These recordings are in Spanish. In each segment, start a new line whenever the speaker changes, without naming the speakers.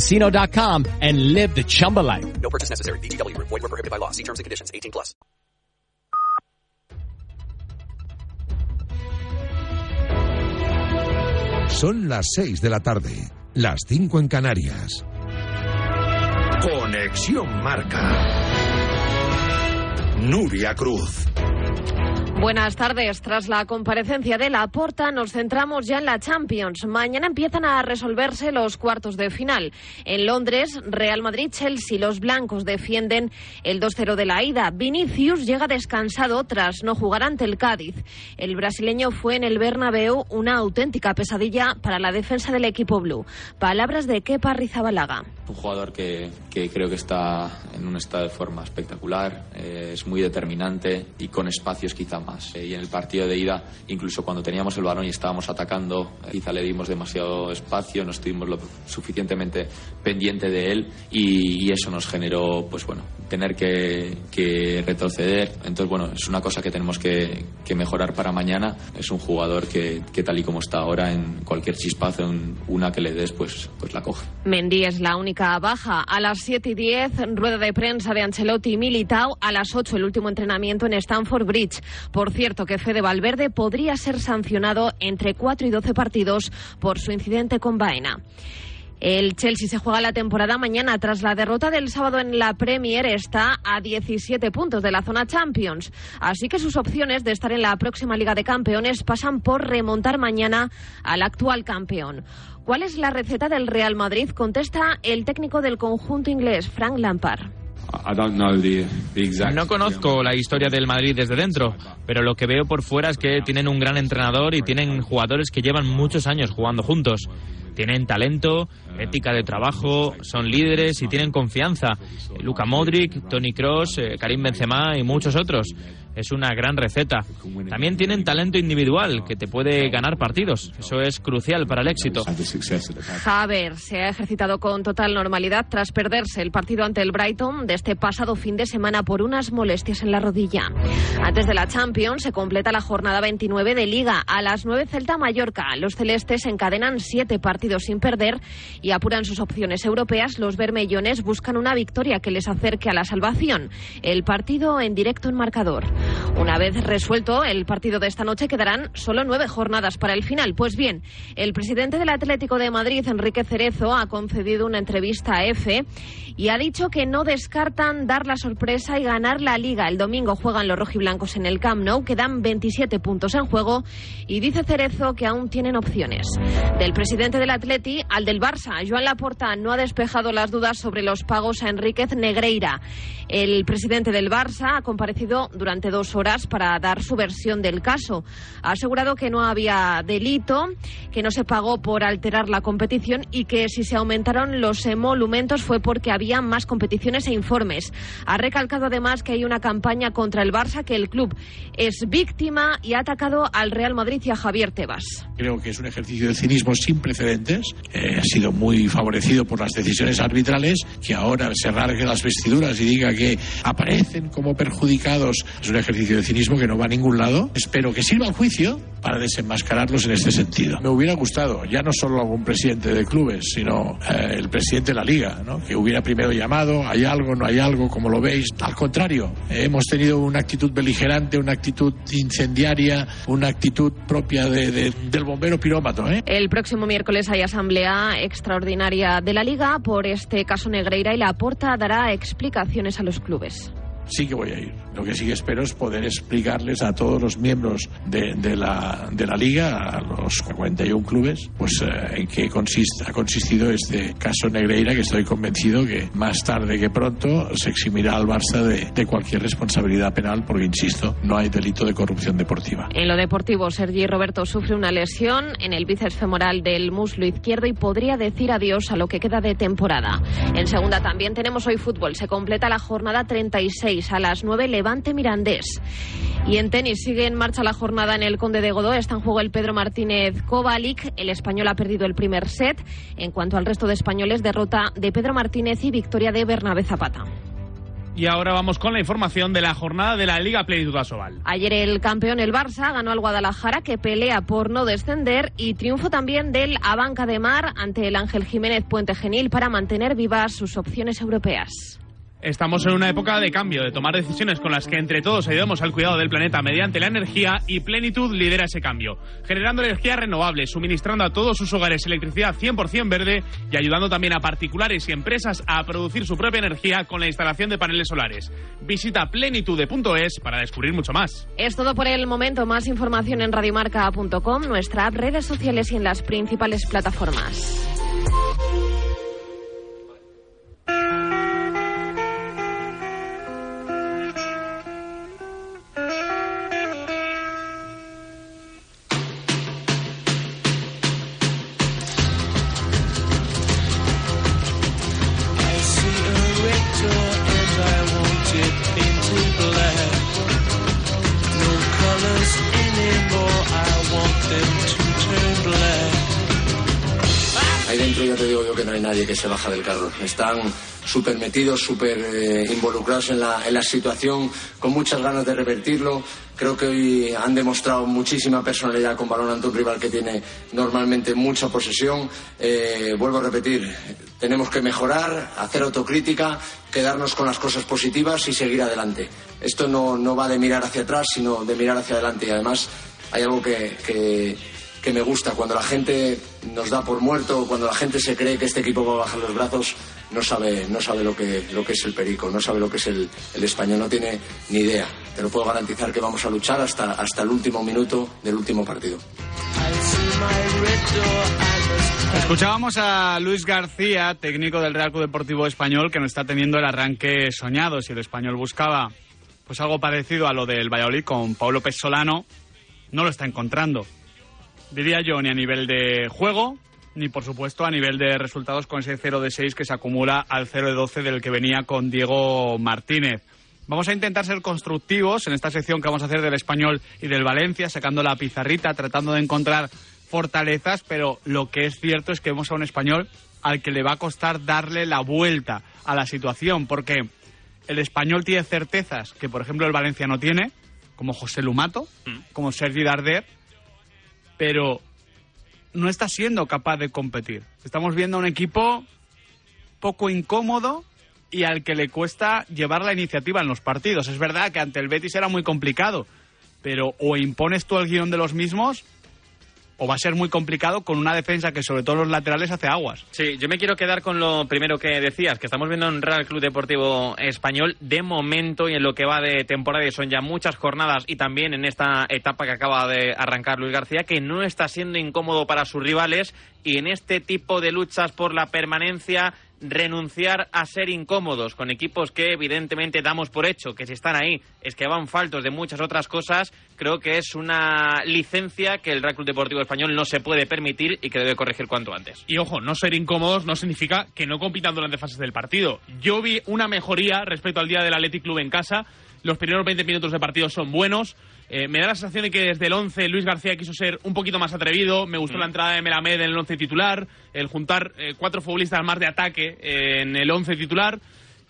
chumbacasino.com and live the Chumba life.
No purchase necessary. VGW Group. Void were prohibited by law. See terms and conditions. 18 plus.
Son las 6 de la tarde, las 5 en Canarias. Conexión Marca. Nuria Cruz.
Buenas tardes. Tras la comparecencia de la Porta, nos centramos ya en la Champions. Mañana empiezan a resolverse los cuartos de final. En Londres, Real Madrid-Chelsea, los blancos defienden el 2-0 de la ida. Vinicius llega descansado tras no jugar ante el Cádiz. El brasileño fue en el Bernabéu una auténtica pesadilla para la defensa del equipo blue. Palabras de Kepa Rizabalaga.
Un jugador que, que creo que está en un estado de forma espectacular, eh, es muy determinante y con espacios quizá más. Eh, y en el partido de ida, incluso cuando teníamos el balón y estábamos atacando, eh, quizá le dimos demasiado espacio, no estuvimos lo suficientemente pendiente de él y, y eso nos generó, pues bueno, tener que, que, retroceder. Entonces, bueno, es una cosa que tenemos que, que mejorar para mañana. Es un jugador que, que, tal y como está ahora, en cualquier chispazo, en una que le des, pues, pues la coge.
Mendy es la única baja. A las 7 y 10, rueda de prensa de Ancelotti y Militao. A las 8, el último entrenamiento en Stamford Bridge. Por cierto, que Fede Valverde podría ser sancionado entre 4 y 12 partidos por su incidente con Baena. El Chelsea se juega la temporada mañana. Tras la derrota del sábado en la Premier, está a 17 puntos de la zona Champions. Así que sus opciones de estar en la próxima Liga de Campeones pasan por remontar mañana al actual campeón. ¿Cuál es la receta del Real Madrid? Contesta el técnico del conjunto inglés, Frank Lampard.
No conozco la historia del Madrid desde dentro, pero lo que veo por fuera es que tienen un gran entrenador y tienen jugadores que llevan muchos años jugando juntos. Tienen talento, ética de trabajo, son líderes y tienen confianza. Luka Modric, Tony Cross, Karim Benzema y muchos otros. Es una gran receta. También tienen talento individual que te puede ganar partidos. Eso es crucial para el éxito.
Javer se ha ejercitado con total normalidad tras perderse el partido ante el Brighton de este pasado fin de semana por unas molestias en la rodilla. Antes de la Champions se completa la jornada 29 de Liga. A las 9 Celta Mallorca. Los celestes encadenan siete partidos sin perder y apuran sus opciones europeas. Los bermellones buscan una victoria que les acerque a la salvación. El partido en directo en marcador. Una vez resuelto el partido de esta noche, quedarán solo nueve jornadas para el final. Pues bien, el presidente del Atlético de Madrid, Enrique Cerezo, ha concedido una entrevista a EFE y ha dicho que no descartan dar la sorpresa y ganar la liga. El domingo juegan los rojiblancos en el Camp Nou, quedan 27 puntos en juego y dice Cerezo que aún tienen opciones. Del presidente del Atleti al del Barça, Joan Laporta no ha despejado las dudas sobre los pagos a Enríquez Negreira. El presidente del Barça ha comparecido durante dos horas para dar su versión del caso. Ha asegurado que no había delito, que no se pagó por alterar la competición y que si se aumentaron los emolumentos fue porque había más competiciones e informes. Ha recalcado además que hay una campaña contra el Barça, que el club es víctima y ha atacado al Real Madrid y a Javier Tebas.
Creo que es un ejercicio de cinismo sin precedentes. Eh, ha sido muy favorecido por las decisiones arbitrales. Que ahora se rasgue las vestiduras y diga que aparecen como perjudicados es un ejercicio de cinismo que no va a ningún lado. Espero que sirva el juicio para desenmascararlos en este sentido. Me hubiera gustado, ya no solo algún presidente de clubes, sino eh, el presidente de la liga, ¿no? que hubiera primero llamado, hay algo, no hay algo, como lo veis. Al contrario, eh, hemos tenido una actitud beligerante, una actitud incendiaria, una actitud propia de, de, del bombero pirómato. ¿eh?
El próximo miércoles hay asamblea extraordinaria de la liga por este caso Negreira y la Porta dará explicaciones a los clubes.
Sí que voy a ir. Lo que sí que espero es poder explicarles a todos los miembros de, la, de la liga, a los 41 clubes, pues eh, en qué consiste, ha consistido este caso Negreira, que estoy convencido que más tarde que pronto se eximirá al Barça de, de cualquier responsabilidad penal, porque, insisto, no hay delito de corrupción deportiva.
En lo deportivo, Sergi Roberto sufre una lesión en el bíceps femoral del muslo izquierdo y podría decir adiós a lo que queda de temporada. En segunda también tenemos hoy fútbol. Se completa la jornada 36 a las 9 Levante Mirandés. Y en tenis sigue en marcha la jornada en el Conde de Godó. Está en juego el Pedro Martínez Kovalik. El español ha perdido el primer set. En cuanto al resto de españoles, derrota de Pedro Martínez y victoria de Bernabé Zapata.
Y ahora vamos con la información de la jornada de la Liga Plenitud Asobal.
Ayer el campeón, el Barça, ganó al Guadalajara, que pelea por no descender, y triunfo también del Abanca de Mar ante el Ángel Jiménez Puente Genil para mantener vivas sus opciones europeas.
Estamos en una época de cambio, de tomar decisiones con las que entre todos ayudamos al cuidado del planeta mediante la energía y Plenitud lidera ese cambio, generando energía renovable, suministrando a todos sus hogares electricidad 100% verde y ayudando también a particulares y empresas a producir su propia energía con la instalación de paneles solares. Visita plenitude.es para descubrir mucho más.
Es todo por el momento. Más información en radiomarca.com, nuestra app, redes sociales y en las principales plataformas.
Ya te digo yo que no hay nadie que se baja del carro. Están súper metidos, súper eh, involucrados en la, en la situación, con muchas ganas de revertirlo. Creo que hoy han demostrado muchísima personalidad con balón ante un rival que tiene normalmente mucha posesión. Eh, vuelvo a repetir, tenemos que mejorar, hacer autocrítica, quedarnos con las cosas positivas y seguir adelante. Esto no, no va de mirar hacia atrás, sino de mirar hacia adelante. Y además hay algo que, que, que me gusta. Cuando la gente nos da por muerto, cuando la gente se cree que este equipo va a bajar los brazos, no sabe, no sabe lo, que, lo que es el perico, no sabe lo que es el, el español, no tiene ni idea. Te lo puedo garantizar que vamos a luchar hasta, hasta el último minuto del último partido.
Escuchábamos a Luis García, técnico del Real Club Deportivo Español, que no está teniendo el arranque soñado. Si el español buscaba pues algo parecido a lo del Valladolid con Paulo Pesolano, no lo está encontrando. Diría yo, ni a nivel de juego, ni por supuesto a nivel de resultados con ese 0 de 6 que se acumula al 0 de 12 del que venía con Diego Martínez. Vamos a intentar ser constructivos en esta sección que vamos a hacer del español y del Valencia, sacando la pizarrita, tratando de encontrar fortalezas, pero lo que es cierto es que vemos a un español al que le va a costar darle la vuelta a la situación, porque el español tiene certezas que, por ejemplo, el Valencia no tiene, como José Lumato, como Sergi Darder, pero no está siendo capaz de competir. Estamos viendo un equipo poco incómodo y al que le cuesta llevar la iniciativa en los partidos. Es verdad que ante el Betis era muy complicado, pero o impones tú el guion de los mismos o va a ser muy complicado con una defensa que sobre todo los laterales hace aguas.
Sí, yo me quiero quedar con lo primero que decías, que estamos viendo en Real Club Deportivo Español de momento y en lo que va de temporada y son ya muchas jornadas y también en esta etapa que acaba de arrancar Luis García, que no está siendo incómodo para sus rivales y en este tipo de luchas por la permanencia renunciar a ser incómodos con equipos que evidentemente damos por hecho que si están ahí es que van faltos de muchas otras cosas, creo que es una licencia que el Real Club Deportivo Español no se puede permitir y que debe corregir cuanto antes.
Y ojo, no ser incómodos no significa que no compitan durante fases del partido. Yo vi una mejoría respecto al día del Athletic Club en casa. Los primeros 20 minutos de partido son buenos. Eh, me da la sensación de que desde el 11 Luis García quiso ser un poquito más atrevido. Me gustó
Mm.
la entrada de Melamed en el 11 titular, el juntar eh, cuatro futbolistas más de ataque eh, en el 11 titular.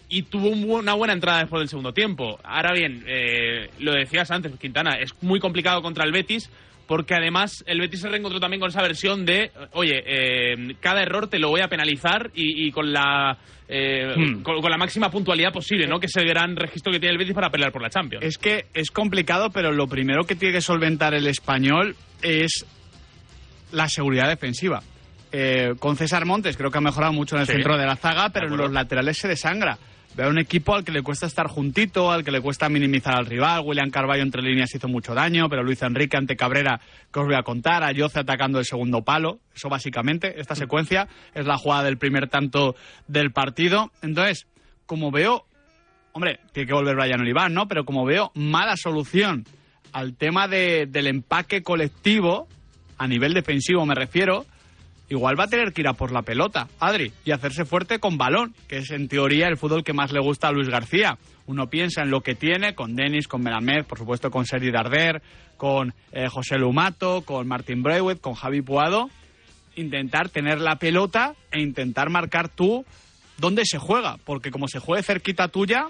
Y tuvo un bu- una buena entrada después del segundo tiempo. Ahora bien, eh, lo decías antes, Quintana, es muy complicado contra el Betis porque además el Betis se reencontró también con esa versión de, oye, eh, cada error te lo voy a penalizar y, y con la eh,
Hmm.
con, con la máxima puntualidad posible, ¿no? Que es el gran registro que tiene el Betis para pelear por la Champions.
Es que es complicado, pero lo primero que tiene que solventar el español es la seguridad defensiva. Eh, con César Montes creo que ha mejorado mucho en el
Sí,
centro de la zaga, pero en los laterales se desangra. Veo un equipo al que le cuesta estar juntito, al que le cuesta minimizar al rival. William Carballo entre líneas hizo mucho daño, pero Luis Enrique ante Cabrera, que os voy a contar, a Yoce atacando el segundo palo. Eso básicamente, esta secuencia es la jugada del primer tanto del partido. Entonces, como veo, hombre, tiene que volver Brian Oliván, ¿no? Pero como veo mala solución al tema de, del empaque colectivo, a nivel defensivo me refiero, igual va a tener que ir a por la pelota, Adri, y hacerse fuerte con balón, que es en teoría el fútbol que más le gusta a Luis García. Uno piensa en lo que tiene con Denis, con Melamed, por supuesto con Sergi Darder, con eh, José Lumato, con Martín Breuet, con Javi Puado. Intentar tener la pelota e intentar marcar tú dónde se juega, porque como se juegue cerquita tuya,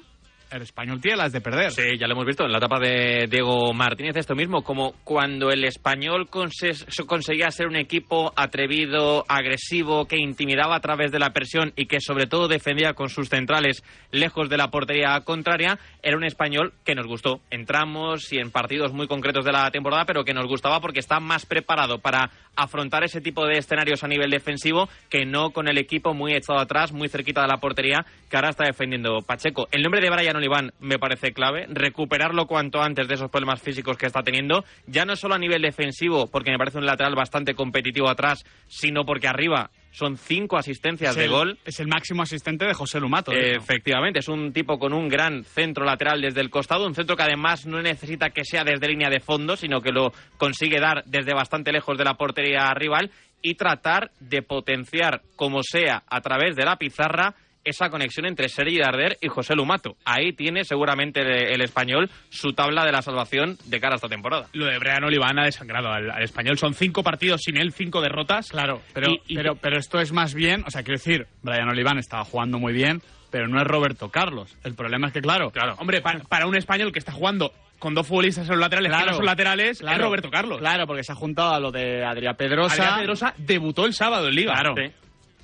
el español tiene las de perder.
Sí, ya lo hemos visto en la etapa de Diego Martínez, esto mismo, como cuando el español conse- conseguía ser un equipo atrevido, agresivo, que intimidaba a través de la presión y que sobre todo defendía con sus centrales lejos de la portería contraria, era un español que nos gustó. Entramos y en partidos muy concretos de la temporada, pero que nos gustaba porque está más preparado para afrontar ese tipo de escenarios a nivel defensivo que no con el equipo muy echado atrás, muy cerquita de la portería que ahora está defendiendo Pacheco. El nombre de Brian Oliván me parece clave, recuperarlo cuanto antes de esos problemas físicos que está teniendo, ya no solo a nivel defensivo, porque me parece un lateral bastante competitivo atrás, sino porque arriba son cinco asistencias de gol.
Es el máximo asistente de José Lumato.
Efectivamente, es un tipo con un gran centro lateral desde el costado, un centro que además no necesita que sea desde línea de fondo, sino que lo consigue dar desde bastante lejos de la portería rival y tratar de potenciar como sea a través de la pizarra esa conexión entre Sergi Darder y José Lumato. Ahí tiene seguramente el, el español su tabla de la salvación de cara a esta temporada.
Lo de Brian Oliván ha desangrado al, al español. Son cinco partidos sin él, cinco derrotas.
Claro, pero,
Y- y-
pero, pero esto es más bien, o sea, quiero decir, Brian Oliván estaba jugando muy bien, pero no es Roberto Carlos. El problema es que, claro,
Claro, hombre, pa- para, un español que está jugando con dos futbolistas en los laterales que
Claro.
no son laterales,
Claro.
es Roberto Carlos.
Claro, porque se ha juntado a lo de Adrián Pedrosa.
Adrián Pedrosa debutó el sábado en Liga.
Claro.
Sí.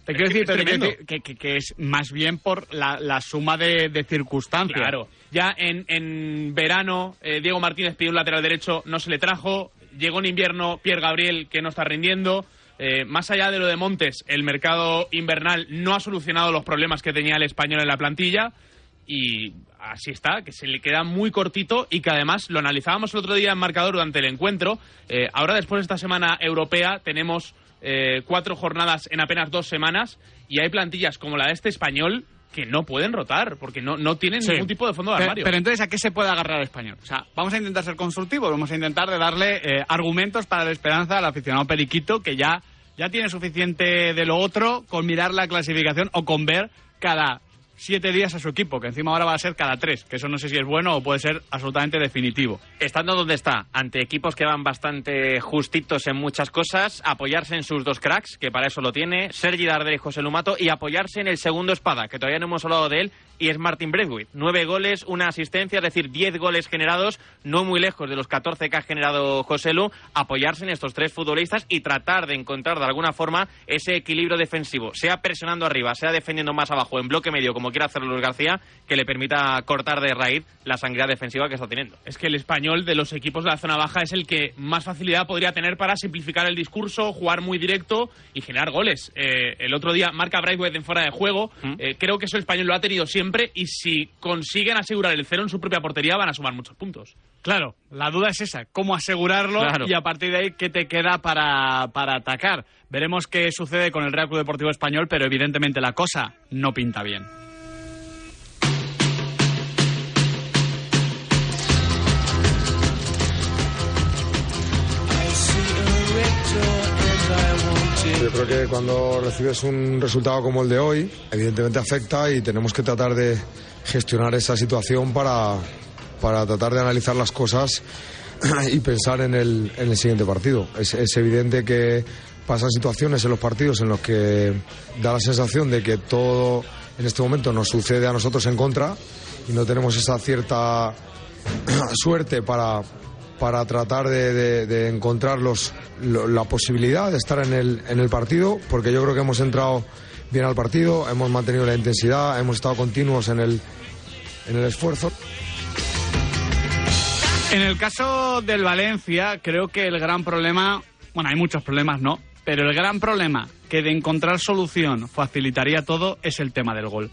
Te quiero decir, pero que, que- que es más bien por la, la suma de, de circunstancias.
Claro. Ya en, en verano, eh, Diego Martínez pidió un lateral derecho, no se le trajo. Llegó en invierno Pierre Gabriel, que no está rindiendo. Eh, más allá de lo de Montes, el mercado invernal no ha solucionado los problemas que tenía el español en la plantilla. Y así está, que se le queda muy cortito y que además lo analizábamos el otro día en marcador durante el encuentro. Eh, ahora, después de esta semana europea, tenemos eh, cuatro jornadas en apenas dos semanas y hay plantillas como la de este español que no pueden rotar porque no, no tienen
Sí.
ningún tipo de fondo de
Pero,
armario.
pero entonces, ¿a qué se puede agarrar el español? O sea, vamos a intentar ser constructivos, vamos a intentar de darle eh, argumentos para la esperanza al aficionado periquito que ya, ya tiene suficiente de lo otro con mirar la clasificación o con ver cada siete días a su equipo, que encima ahora va a ser cada tres, que eso no sé si es bueno o puede ser absolutamente definitivo.
Estando donde está, ante equipos que van bastante justitos en muchas cosas, apoyarse en sus dos cracks, que para eso lo tiene, Sergi Darder y José Lumato, y apoyarse en el segundo espada, que todavía no hemos hablado de él, y es Martin Braithwaite. Nueve goles, una asistencia, es decir, diez goles generados, no muy lejos de los 14 que ha generado José Lu, apoyarse en estos tres futbolistas y tratar de encontrar de alguna forma ese equilibrio defensivo, sea presionando arriba, sea defendiendo más abajo, en bloque medio, como quiera hacerlo Luis García, que le permita cortar de raíz la sangría defensiva que está teniendo.
Es que el español de los equipos de la zona baja es el que más facilidad podría tener para simplificar el discurso, jugar muy directo y generar goles. Eh, el otro día marca Braithwaite en fuera de juego. Eh, creo que eso el español lo ha tenido siempre y si consiguen asegurar el cero en su propia portería van a sumar muchos puntos.
Claro, la duda es esa, cómo asegurarlo
Claro.
y a partir de ahí qué te queda para, para atacar. Veremos qué sucede con el Real Club Deportivo Español, pero evidentemente la cosa no pinta bien.
Yo creo que cuando recibes un resultado como el de hoy, evidentemente afecta y tenemos que tratar de gestionar esa situación para, para tratar de analizar las cosas y pensar en el, en el siguiente partido. Es, es evidente que pasan situaciones en los partidos en los que da la sensación de que todo en este momento nos sucede a nosotros en contra y no tenemos esa cierta suerte para, para tratar de, de- encontrar los, lo- la posibilidad de estar en el, en el partido, porque yo creo que hemos entrado bien al partido, hemos mantenido la intensidad, hemos estado continuos en el, en el esfuerzo.
En el caso del Valencia, creo que el gran problema, bueno, hay muchos problemas, ¿no? Pero el gran problema que de encontrar solución facilitaría todo es el tema del gol.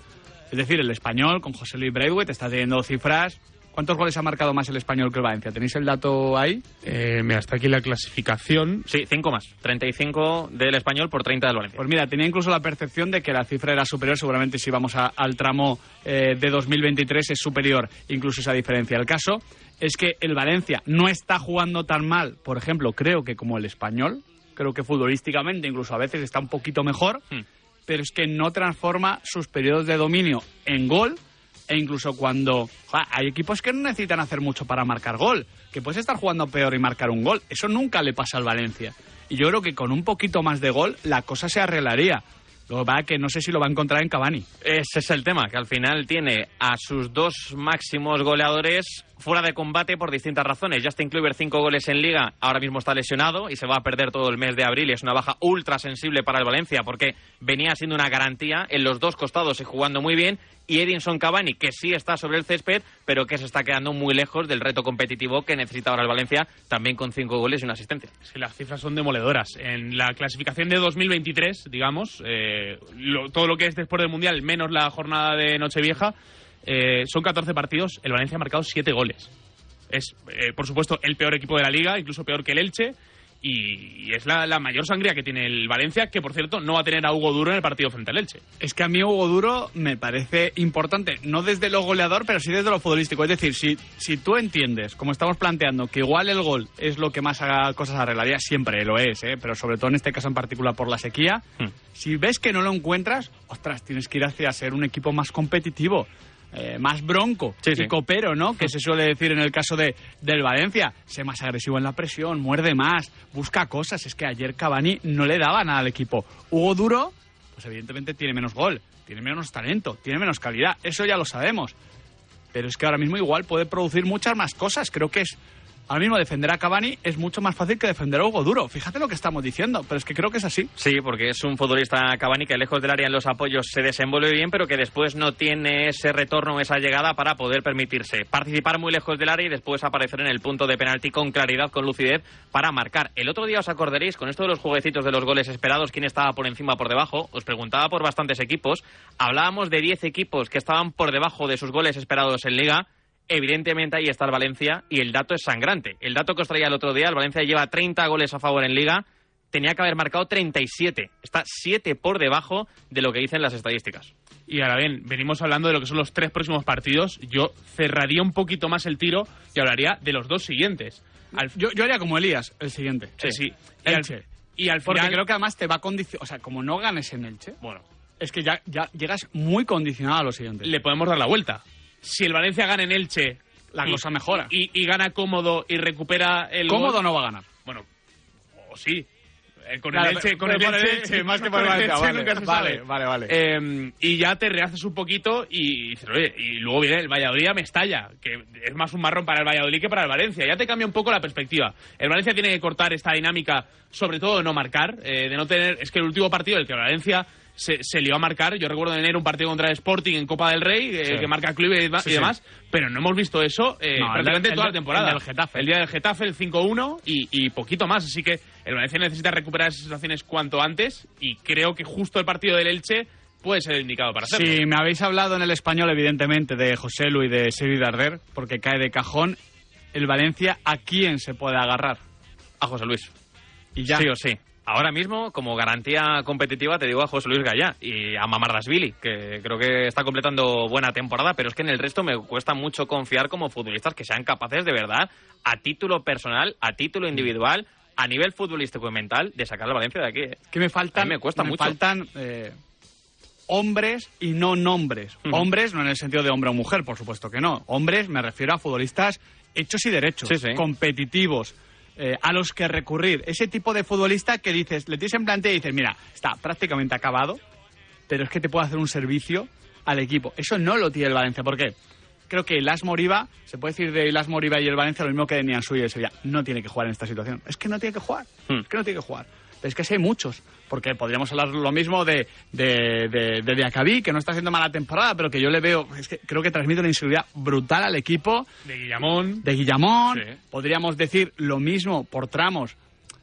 Es decir, el español con José Luis Braithwaite está teniendo cifras. ¿Cuántos goles ha marcado más el español que el Valencia? ¿Tenéis el dato ahí?
Eh, mira, está aquí la clasificación.
Sí, 5 más. 35 del español por 30 del Valencia.
Pues mira, tenía incluso la percepción de que la cifra era superior. Seguramente si vamos a- al tramo eh, de 2023 es superior incluso esa diferencia. El caso es que el Valencia no está jugando tan mal, por ejemplo, creo que como el español. Creo que futbolísticamente incluso a veces está un poquito mejor.
Hmm.
Pero es que no transforma sus periodos de dominio en gol e incluso cuando hay equipos que no necesitan hacer mucho para marcar gol, que puedes estar jugando peor y marcar un gol. Eso nunca le pasa al Valencia. Y yo creo que con un poquito más de gol la cosa se arreglaría. Lo que pasa es que no sé si lo va a encontrar en Cavani.
Ese es el tema, que al final tiene a sus dos máximos goleadores fuera de combate por distintas razones. Justin Kluivert, cinco goles en Liga, ahora mismo está lesionado y se va a perder todo el mes de abril. Y es una baja ultra sensible para el Valencia porque venía siendo una garantía en los dos costados y jugando muy bien. Y Edinson Cavani, que sí está sobre el césped, pero que se está quedando muy lejos del reto competitivo que necesita ahora el Valencia, también con cinco goles y una asistencia.
Que las cifras son demoledoras. En la clasificación de 2023, digamos, eh, todo lo que es después del Mundial, menos la jornada de Nochevieja, eh, son 14 partidos. El Valencia ha marcado 7 goles. Es, eh, por supuesto, el peor equipo de la liga, incluso peor que el Elche. Y, y es la, la mayor sangría que tiene el Valencia, que por cierto no va a tener a Hugo Duro en el partido frente al Elche.
Es que a mí Hugo Duro me parece importante, no desde lo goleador, pero sí desde lo futbolístico. Es decir, si, si tú entiendes, como estamos planteando, que igual el gol es lo que más haga cosas arreglaría, siempre lo es, ¿eh? pero sobre todo en este caso en particular por la sequía, si ves que no lo encuentras, ostras, tienes que ir hacia ser un equipo más competitivo. Eh, más bronco
Sí,
y
sí.
copero, ¿no? Que se suele decir en el caso de del Valencia. Sé más agresivo en la presión, muerde más, busca cosas. Es que ayer Cavani no le daba nada al equipo. Hugo Duro, pues evidentemente tiene menos gol, tiene menos talento, tiene menos calidad. Eso ya lo sabemos. Pero es que ahora mismo igual puede producir muchas más cosas. Creo que es. Ahora mismo defender a Cavani es mucho más fácil que defender a Hugo Duro. Fíjate lo que estamos diciendo, pero es que creo que es así.
Sí, porque es un futbolista Cavani que lejos del área en los apoyos se desenvuelve bien, pero que después no tiene ese retorno, esa llegada para poder permitirse participar muy lejos del área y después aparecer en el punto de penalti con claridad, con lucidez para marcar. El otro día os acordaréis con esto de los jueguecitos de los goles esperados, quién estaba por encima, por debajo. Os preguntaba por bastantes equipos. Hablábamos de 10 equipos que estaban por debajo de sus goles esperados en Liga. Evidentemente ahí está el Valencia y el dato es sangrante. El dato que os traía el otro día, el Valencia lleva 30 goles a favor en Liga, tenía que haber marcado 37. Está 7 por debajo de lo que dicen las estadísticas.
Y ahora bien, venimos hablando de lo que son los tres próximos partidos. Yo cerraría un poquito más el tiro y hablaría de los dos siguientes. Al,
Yo, yo haría como Elías, el siguiente.
sí, sí. Y al,
Elche.
y al
Porque
final,
creo que además te va a condicionar. O sea, como no ganes en Elche,
bueno,
es que ya, ya llegas muy condicionado a lo siguiente.
le podemos dar la vuelta. Si el Valencia gana en Elche,
La
y-
cosa mejora.
Y, y gana cómodo y recupera el
Cómodo
gol,
no va a ganar.
Bueno, o sí. Eh, con
Claro,
el Elche, con el Elche,
más que
con
por el Valencia,
Elche
vale,
nunca se
vale,
sabe.
vale, vale.
Eh, y ya te rehaces un poquito y dices, oye, y luego viene el Valladolid a Mestalla, que es más un marrón para el Valladolid que para el Valencia. Ya te cambia un poco la perspectiva. El Valencia tiene que cortar esta dinámica, sobre todo de no marcar, eh, de no tener. Es que el último partido, el que el Valencia se, se lió a marcar, yo recuerdo tener un partido contra el Sporting en Copa del Rey, eh,
Sí.
que marca Club y,
Sí,
y
sí.
demás, pero no hemos visto eso eh,
No, el
prácticamente
del-
toda
el
la temporada.
el Getafe.
El día del Getafe, el 5-1 y, y poquito más. Así que el Valencia necesita recuperar esas situaciones cuanto antes y creo que justo el partido del Elche puede ser el indicado para hacerlo.
Si me habéis hablado en el español, evidentemente, de José Lu y de Seri Darder, porque cae de cajón, el Valencia, ¿a quién se puede agarrar?
A José Luis.
Y ya.
Sí o sí. Ahora mismo, como garantía competitiva, te digo a José Luis Gallá y a Mamardasvili, que creo que está completando buena temporada, pero es que en el resto me cuesta mucho confiar como futbolistas que sean capaces de verdad, a título personal, a título individual, a nivel futbolístico y mental, de sacar al Valencia de aquí. ¿eh?
que me faltan,
me cuesta mucho.
faltan eh, hombres y no nombres. Hombres no en el sentido de hombre o mujer, por supuesto que no. Hombres me refiero a futbolistas hechos y derechos,
Sí, sí.
competitivos, eh, a los que recurrir. Ese tipo de futbolista que dices, le tienes en plantilla y dices, mira, está prácticamente acabado, pero es que te puede hacer un servicio al equipo. Eso no lo tiene el Valencia. ¿Por qué? Creo que Las Moriba, se puede decir de Las Moriba y el Valencia lo mismo que de Nianzú y el Sevilla. No tiene que jugar en esta situación. Es que no tiene que jugar.
Hmm.
Es que no tiene que jugar. Es que sí hay muchos. Porque podríamos hablar lo mismo de, de, de, de Diacabí, que no está haciendo mala temporada, pero que yo le veo, es que creo que transmite una inseguridad brutal al equipo.
De Guillamón.
De Guillamón.
Sí.
Podríamos decir lo mismo por tramos.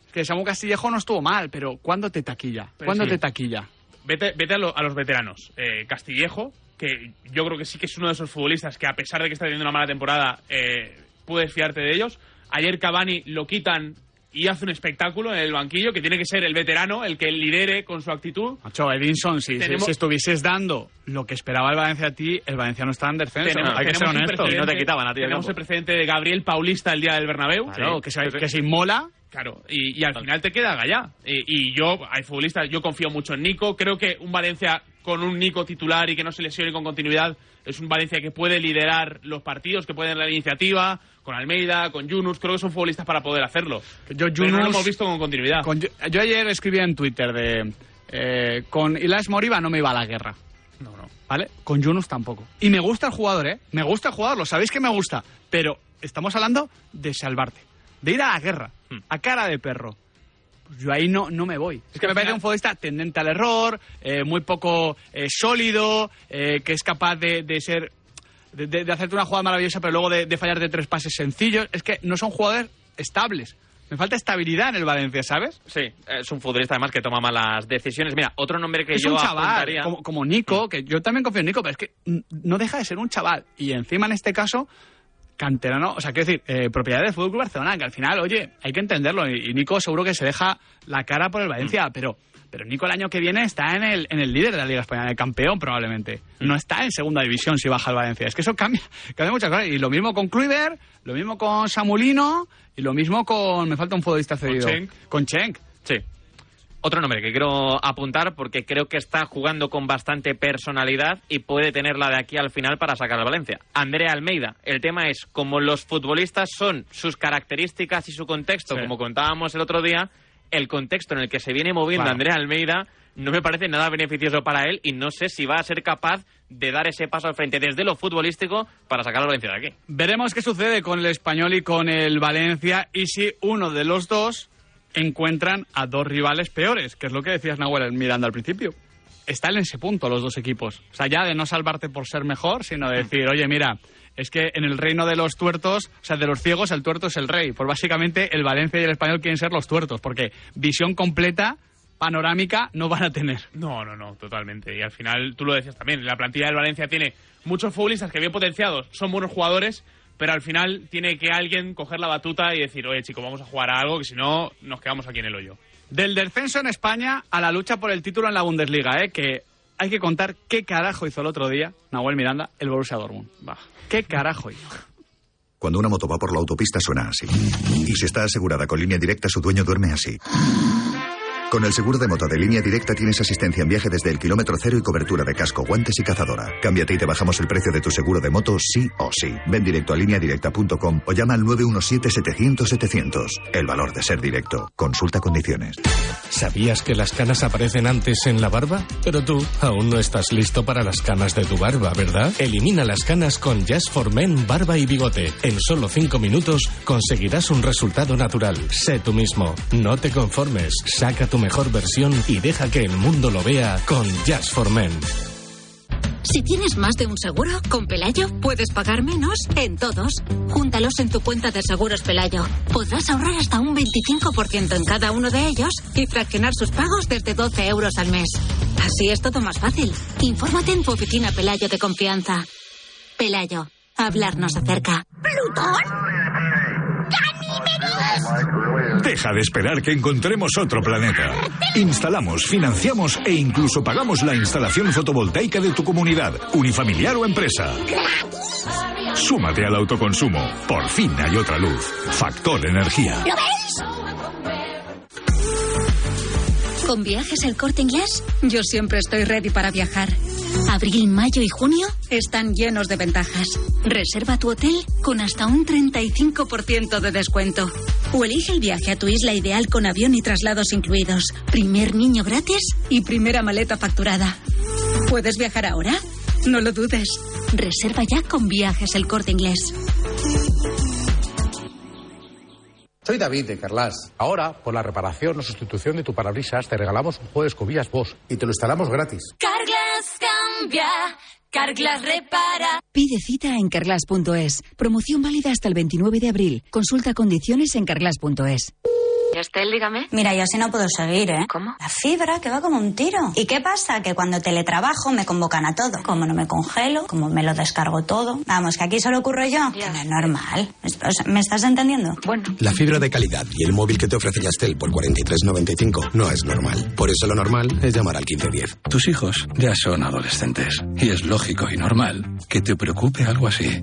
Es que Samu Castillejo no estuvo mal, pero ¿cuándo te taquilla? ¿Cuándo
sí.
te taquilla?
Vete, vete a, lo- a los veteranos. Eh, Castillejo, que yo creo que sí que es uno de esos futbolistas que a pesar de que está teniendo una mala temporada, eh, puedes fiarte de ellos. Ayer Cavani lo quitan y hace un espectáculo en el banquillo, que tiene que ser el veterano, el que lidere con su actitud.
Macho, Edinson, si,
Tenemos-
si estuvieses dando lo que esperaba el Valencia a ti, el Valencia no está en descenso.
Tenemos,
Hay que ser
tenemos un
honesto.
precedente- Tenemos el precedente de Gabriel Paulista el día del Bernabéu.
Claro, que se, que se inmola.
Claro, y, y al final te queda Gallá. Y, y yo, hay futbolistas, yo confío mucho en Nico. Creo que un Valencia con un Nico titular y que no se lesione con continuidad es un Valencia que puede liderar los partidos, que puede dar la iniciativa, con Almeida, con Yunus. Creo que son futbolistas para poder hacerlo.
Yo,
Pero no lo
Yunus-
hemos visto con continuidad.
Con- yo, yo ayer escribía en Twitter de... eh, con Ilash Moriba no me iba a la guerra.
No, no.
¿Vale? Con Yunus tampoco. Y me gusta el jugador, ¿eh? Me gusta el jugador, lo sabéis que me gusta. Pero estamos hablando de salvarte. De ir a la guerra. A cara de perro. Pues yo ahí no, no me voy. Es que me parece un futbolista tendente al error, eh, muy poco eh, sólido, eh, que es capaz de, de ser... De, de- de hacerte una jugada maravillosa, pero luego de, de fallar de tres pases sencillos. Es que no son jugadores estables. Me falta estabilidad en el Valencia, ¿sabes?
Sí, es un futbolista además que toma malas decisiones. Mira, otro nombre que
es
yo
un chaval,
apuntaría...
como, como Nico, que yo también confío en Nico, pero es que no deja de ser un chaval. Y encima en este caso, canterano, o sea, quiero decir, eh, propiedad del Fútbol Club Barcelona, que al final, oye, hay que entenderlo. Y, y Nico seguro que se deja la cara por el Valencia, pero. Pero Nico el año que viene está en el, en el líder de la Liga Española, en el campeón probablemente. No está en segunda división si baja el Valencia. Es que eso cambia, cambia muchas cosas. Y lo mismo con Kluivert, lo mismo con Samulino y lo mismo con... Me falta un futbolista cedido.
Schenk.
Con Schenk.
Sí. Otro nombre que quiero apuntar porque creo que está jugando con bastante personalidad y puede tenerla de aquí al final para sacar al Valencia. Andrea Almeida. El tema es, como los futbolistas son sus características y su contexto,
Sí.
como contábamos el otro día, el contexto en el que se viene moviendo
Claro.
Andrea Almeida no me parece nada beneficioso para él y no sé si va a ser capaz de dar ese paso al frente desde lo futbolístico para sacar al Valencia de aquí.
Veremos qué sucede con el español y con el Valencia y si uno de los dos encuentran a dos rivales peores, que es lo que decías Nahuel mirando al principio. Están en ese punto los dos equipos. O sea, ya de no salvarte por ser mejor, sino de decir, oye, mira, es que en el reino de los tuertos, o sea, de los ciegos, el tuerto es el rey. Pues básicamente el Valencia y el español quieren ser los tuertos, porque visión completa, panorámica, no van a tener.
No, no, no, totalmente. Y al final, tú lo decías también, la plantilla del Valencia tiene muchos futbolistas que bien potenciados, son buenos jugadores, pero al final tiene que alguien coger la batuta y decir, oye, chico, vamos a jugar a algo, que si no, nos quedamos aquí en el hoyo.
Del descenso en España a la lucha por el título en la Bundesliga, ¿eh? que hay que contar qué carajo hizo el otro día Nahuel Miranda, el Borussia Dortmund. Va. ¿Qué carajo hizo?
Cuando una moto va por la autopista suena así. Y si está asegurada con línea directa, su dueño duerme así. Con el seguro de moto de línea directa tienes asistencia en viaje desde el kilómetro cero y cobertura de casco, guantes y cazadora. Cámbiate y te bajamos el precio de tu seguro de moto sí o sí. Ven directo a lineadirecta.com o llama al 917-700-700. El valor de ser directo. Consulta condiciones.
¿Sabías que las canas aparecen antes en la barba? Pero tú aún no estás listo para las canas de tu barba, ¿verdad? Elimina las canas con Just for Men Barba y Bigote. En solo 5 minutos conseguirás un resultado natural. Sé tú mismo. No te conformes. Saca tu mejor versión y deja que el mundo lo vea con Just for Men.
Si tienes más de un seguro, con Pelayo puedes pagar menos en todos. Júntalos en tu cuenta de seguros Pelayo. Podrás ahorrar hasta un 25% en cada uno de ellos y fraccionar sus pagos desde 12 euros al mes. Así es todo más fácil. Infórmate en tu oficina Pelayo de confianza. Pelayo, hablarnos acerca.
¿Plutón?
Deja de esperar que encontremos otro planeta. Instalamos, financiamos e incluso pagamos la instalación fotovoltaica de tu comunidad, unifamiliar o empresa. Súmate al autoconsumo. Por fin hay otra luz. Factor Energía.
¿Lo? ¿Con viajes el corte inglés? Yo siempre estoy ready para viajar. Abril, mayo y junio están llenos de ventajas. Reserva tu hotel con hasta un 35% de descuento. O elige el viaje a tu isla ideal con avión y traslados incluidos. Primer niño gratis y primera maleta facturada. ¿Puedes viajar ahora? No lo dudes. Reserva ya con viajes el corte inglés.
Soy David de Carlas. Ahora, por la reparación o sustitución de tu parabrisas, te regalamos un juego de escobillas Bosch y te lo instalamos gratis.
Carglass cambia, Carglass repara.
Pide cita en carglass.es. Promoción válida hasta el 29 de abril. Consulta condiciones en carglass.es.
Estel, dígame.
Mira, yo así no puedo seguir, ¿eh?
¿Cómo?
La fibra, que va como un tiro. ¿Y qué pasa? Que cuando teletrabajo me convocan a todo. Como no me congelo, como me lo descargo todo. Vamos, que aquí solo ocurro yo. Que no es normal. O sea, ¿Me estás entendiendo?
Bueno.
La fibra de calidad y el móvil que te ofrece Yastel por 43.95 no es normal. Por eso lo normal es llamar al 1510.
Tus hijos ya son adolescentes y es lógico y normal que te preocupe algo así.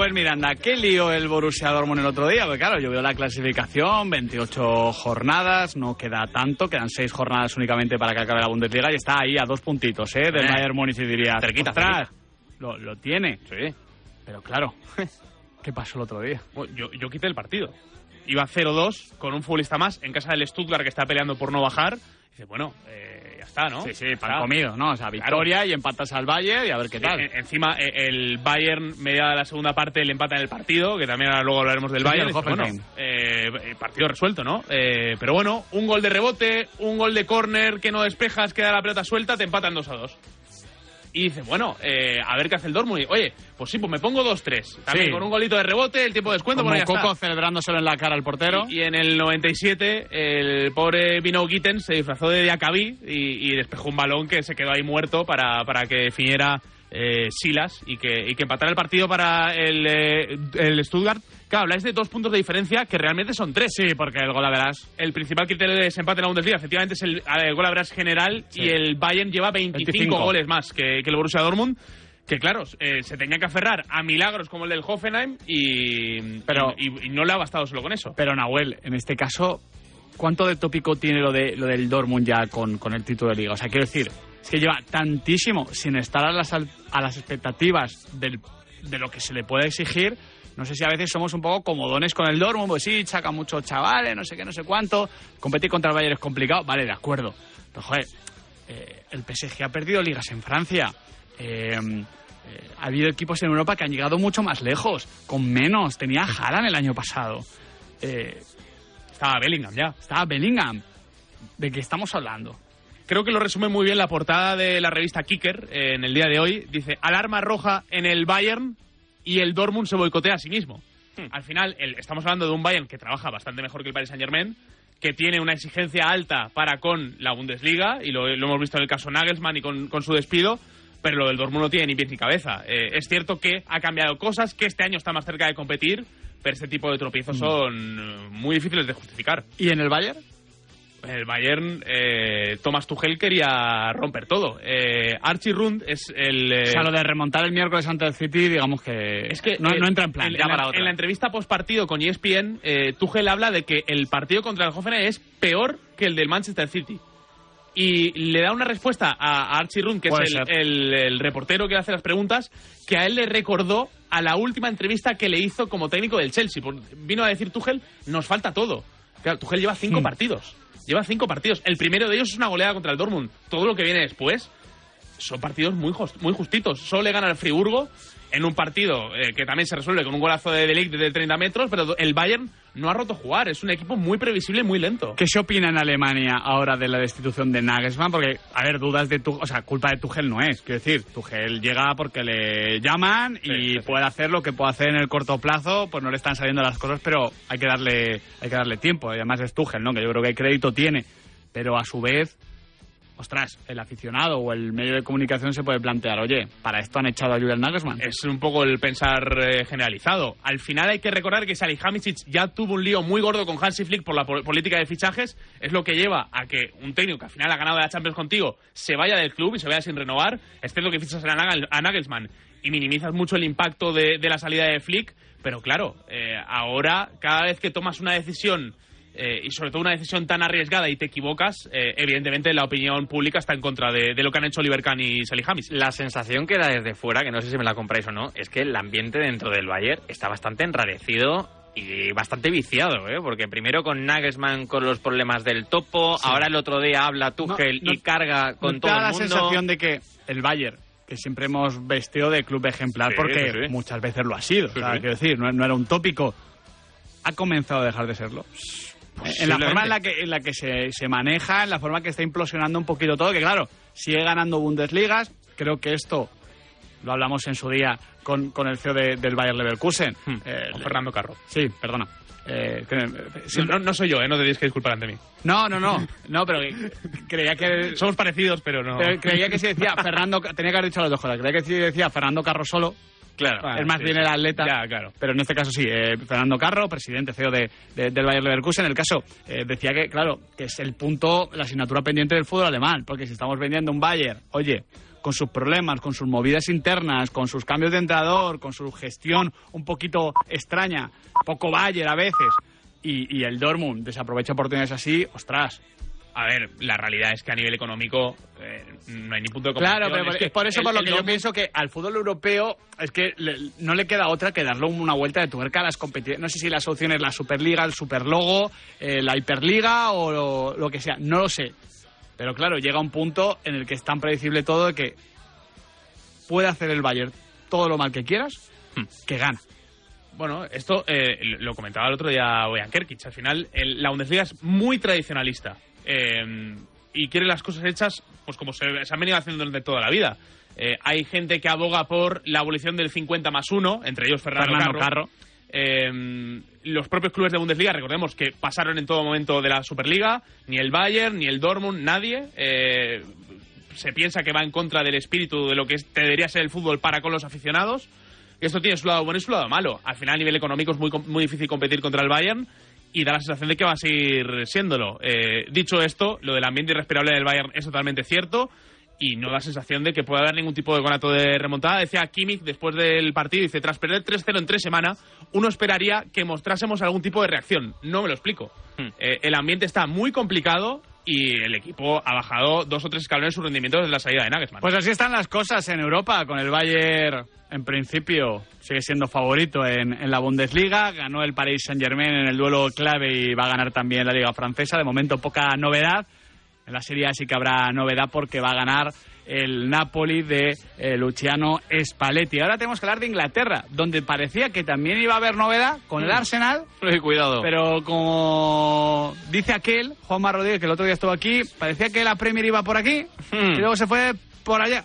Nahuel Miranda, ¿qué lío el Borussia Dortmund el otro día? Porque claro, yo veo la clasificación, 28 jornadas, no queda tanto, quedan 6 jornadas únicamente para que acabe la Bundesliga y está ahí a dos puntitos, ¿eh? Del
Eh.
Bayern Múnich y diría,
Cerquita,
"Ostras,
cerquita".
Lo, lo tiene.
Sí.
Pero claro, ¿qué pasó el otro día?
Bueno, Yo, yo quité el partido. Iba 0-2 con un futbolista más en casa del Stuttgart que está peleando por no bajar. Dice, bueno, eh, ya está, ¿no?
Sí, sí, pan comido, ¿no? O sea, victoria y empatas al Bayern y a ver qué tal.
E- encima, e- el Bayern, media de la segunda parte, le empata en el partido, que también ahora luego hablaremos del
Sí,
Bayern. Dice, bueno, eh, partido resuelto, ¿no? Eh, pero bueno, un gol de rebote, un gol de córner que no despejas, queda la pelota suelta, te empatan 2 a 2. Y dice, bueno, eh, a ver qué hace el Dortmund. Y, Oye, pues sí, pues me pongo 2-3. También
Sí.
con un golito de rebote, el tiempo de descuento,
Como
bueno, ya
Coco
está.
celebrándoselo en la cara al portero.
Y, y en el 97, el pobre Vino Gittens se disfrazó de Diacabí y, y despejó un balón que se quedó ahí muerto para, para que definiera eh, Silas y que, y que empatara el partido para el, eh, el Stuttgart. Claro, habláis de dos puntos de diferencia que realmente son tres.
Sí, porque el gol a verás.
El principal criterio de desempate en la Bundesliga efectivamente es el, el gol verás general
Sí.
y el Bayern lleva 25,
25.
goles más que, que el Borussia Dortmund. Que claro, eh, se tenía que aferrar a milagros como el del Hoffenheim y,
Pero-
y, y no le ha bastado solo con eso.
Pero Nahuel, en este caso, ¿cuánto de tópico tiene lo, de, lo del Dortmund ya con, con el título de liga? O sea, quiero decir, es que lleva tantísimo sin estar a las, a las expectativas del- de lo que se le puede exigir. No sé si a veces somos un poco comodones con el Dortmund, pues sí, saca muchos chavales, no sé qué, no sé cuánto. Competir contra el Bayern es complicado, vale, de acuerdo. Pero, joder, eh, el PSG ha perdido ligas en Francia. Eh, eh, ha habido equipos en Europa que han llegado mucho más lejos, con menos. Tenía Haaland el año pasado.
Estaba Bellingham ya.
estaba Bellingham. ¿De qué estamos hablando?
Creo que lo resume muy bien la portada de la revista Kicker en el día de hoy. Dice, alarma roja en el Bayern y el Dortmund se boicotea a sí mismo. Al final, el- estamos hablando de un Bayern que trabaja bastante mejor que el Paris Saint-Germain, que tiene una exigencia alta para con la Bundesliga, y lo, lo hemos visto en el caso Nagelsmann y con, con su despido, pero lo del Dortmund no tiene ni pies ni cabeza. Eh, es cierto que ha cambiado cosas, que este año está más cerca de competir, pero este tipo de tropiezos son eh, muy difíciles de justificar.
¿Y en el Bayern?
El Bayern, eh, Thomas Tuchel quería romper todo. Eh, Archie Rund es el... eh,
o sea, lo de remontar el miércoles ante el City, digamos que,
es que
no,
eh,
no entra en plan.
En,
ya
en
para
la,
otra.
en la entrevista post partido con ESPN, eh, Tuchel habla de que el partido contra el Hoffenheim es peor que el del Manchester City. Y le da una respuesta a, a Archie Rund, que
Puede
es el,
ser.
el- el reportero que hace las preguntas, que a él le recordó a la última entrevista que le hizo como técnico del Chelsea. Por- vino a decir Tuchel, nos falta todo. Claro, Tuchel lleva cinco
Hmm.
partidos. Lleva cinco partidos. El primero de ellos es una goleada contra el Dortmund. Todo lo que viene después son partidos muy, jus- muy justitos. Solo le gana el Friburgo en un partido eh, que también se resuelve con un golazo de Delict de 30 metros, pero el Bayern no ha roto jugar. Es un equipo muy previsible y muy lento.
¿Qué se opina en Alemania ahora de la destitución de Nagelsmann? Porque, a ver, dudas de tu, o sea, culpa de Tuchel no es. Quiero decir, Tuchel llega porque le llaman y
Sí, sí, sí.
puede hacer lo que puede hacer en el corto plazo, pues no le están saliendo las cosas, pero hay que darle, hay que darle tiempo. Y además es Tuchel, ¿no? Que yo creo que el crédito tiene. Pero a su vez, ostras, el aficionado o el medio de comunicación se puede plantear, oye, para esto han echado a Julian Nagelsmann.
Es un poco el pensar eh, generalizado. Al final hay que recordar que Salihamidzic ya tuvo un lío muy gordo con Hansi Flick por la po- política de fichajes. Es lo que lleva a que un técnico que al final ha ganado la Champions contigo se vaya del club y se vaya sin renovar. Este es lo que fichas a, Nagel- a Nagelsmann. y minimizas mucho el impacto de, de la salida de Flick, pero claro, eh, ahora cada vez que tomas una decisión eh, y sobre todo una decisión tan arriesgada y te equivocas, eh, evidentemente la opinión pública está en contra de, de lo que han hecho Oliver Kahn y Salihamidzic.
La sensación que da desde fuera, que no sé si me la compráis o no, es que el ambiente dentro del Bayern está bastante enrarecido y bastante viciado, ¿eh? Porque primero con Nagelsmann con los problemas del topo,
Sí.
ahora el otro día habla Tuchel
No, no-
y carga con
¿No
todo
da
el
la
mundo.
sensación de que el Bayern, que siempre hemos vestido de club ejemplar,
Sí,
porque
sí,
muchas veces lo ha sido, o sea,
sí.
quiero decir, no, no era un tópico, ha comenzado a dejar de serlo. En la forma en la que, en la que se, se maneja, en la forma que está implosionando un poquito todo, que claro, sigue ganando Bundesligas, creo que esto lo hablamos en su día con, con el CEO de- del Bayern Leverkusen. eh,
Con Fernando Carro.
Sí, perdona. Eh, que-
No, no soy yo, ¿eh? no tenéis que disculpar ante mí.
no, no, no, no, pero creía que...
Somos parecidos, pero no.
Pero creía que si decía Fernando... Tenía que haber dicho las dos cosas. Creía que si decía Fernando Carro solo...
Claro.
es más
sí,
bien
sí.
el atleta.
Ya, claro.
Pero en este caso sí, eh, Fernando Carro, presidente CEO de, de- del Bayern Leverkusen, en el caso eh, decía que, claro, que es el punto, la asignatura pendiente del fútbol alemán, porque si estamos vendiendo un Bayern, oye, con sus problemas, con sus movidas internas, con sus cambios de entrenador, con su gestión un poquito extraña, poco Bayern a veces, y, y el Dortmund desaprovecha oportunidades así, ostras.
A ver, la realidad es que a nivel económico eh, no hay ni punto de
Claro,
comparación.
pero por-
Es que
es por eso
el-
por lo que yo pienso que al fútbol europeo es que le- no le queda otra que darle una vuelta de tuerca a las competiciones. No sé si la solución es la Superliga, el Superlogo, eh, la Hiperliga o lo, lo que sea. No lo sé. Pero claro, llega un punto en el que es tan predecible todo de que puede hacer el Bayern todo lo mal que quieras, que gana.
Bueno, esto eh, lo comentaba el otro día Bojan Kerkic. Al final, el- la Bundesliga es muy tradicionalista eh, y quiere las cosas hechas pues como se, se han venido haciendo durante toda la vida. Eh, hay gente que aboga por la abolición del 50 más 1, entre ellos Fernando,
Fernando Carro.
Eh, los propios clubes de Bundesliga, recordemos que pasaron en todo momento de la Superliga, ni el Bayern, ni el Dortmund, nadie. eh, se piensa que va en contra del espíritu de lo que debería ser el fútbol para con los aficionados. Esto tiene su lado bueno y su lado malo. Al final, a nivel económico, es muy, muy difícil competir contra el Bayern y da la sensación de que va a seguir siéndolo. Eh, dicho esto, lo del ambiente irrespirable del Bayern es totalmente cierto y no da sensación de que pueda haber ningún tipo de conato de remontada. Decía Kimmich después del partido, dice, tras perder 3-0 en tres semanas, uno esperaría que mostrásemos algún tipo de reacción. No me lo explico. Eh, el ambiente está muy complicado y el equipo ha bajado dos o tres escalones su rendimiento desde la salida de Nagelsmann.
Pues así están las cosas en Europa, con el Bayern en principio sigue siendo favorito en, en la Bundesliga, ganó el Paris Saint Germain en el duelo clave y va a ganar también la Liga Francesa, de momento poca novedad, en la Serie A sí que habrá novedad porque va a ganar el Napoli de eh, Luciano Spalletti. Ahora tenemos que hablar de Inglaterra, donde parecía que también iba a haber novedad con el
Mm.
Arsenal,
Cuidado.
pero como dice aquel, Juanma Rodríguez, que el otro día estuvo aquí, parecía que la Premier iba por aquí
Hmm.
y luego se fue por allá.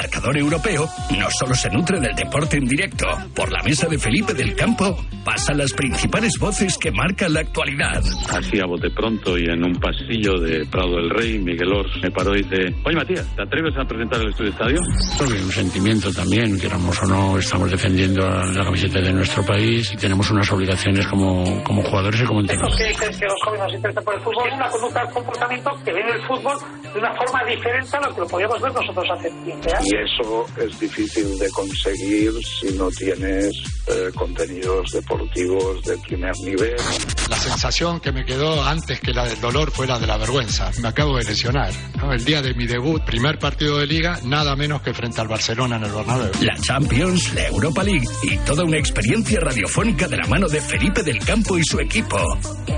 Marca
narrador europeo, no solo se nutre del deporte en directo. Por la mesa de Felipe del Campo pasan las principales voces que marcan la actualidad.
Así a bote pronto y en un pasillo de Prado del Rey, Miguel Ors me paró y dice, oye Matías, ¿te atreves a presentar el estudio estadio?
Sobre un sentimiento también, queramos o no, estamos defendiendo la camiseta de nuestro país y tenemos unas obligaciones como, como jugadores y como entrenadores.
que, que, que los jóvenes nos interesan por el fútbol es una conducta, un comportamiento que ven el fútbol de una forma diferente a lo que lo podíamos ver nosotros hace 15 años.
Y eso es difícil de conseguir si no tienes eh, contenidos deportivos de primer nivel.
La sensación que me quedó antes que la del dolor fue la de la vergüenza. Me acabo de lesionar. ¿no? El día de mi debut, primer partido de liga, nada menos que frente al Barcelona en el Bernabéu.
La Champions, la Europa League y toda una experiencia radiofónica de la mano de Felipe del Campo y su equipo.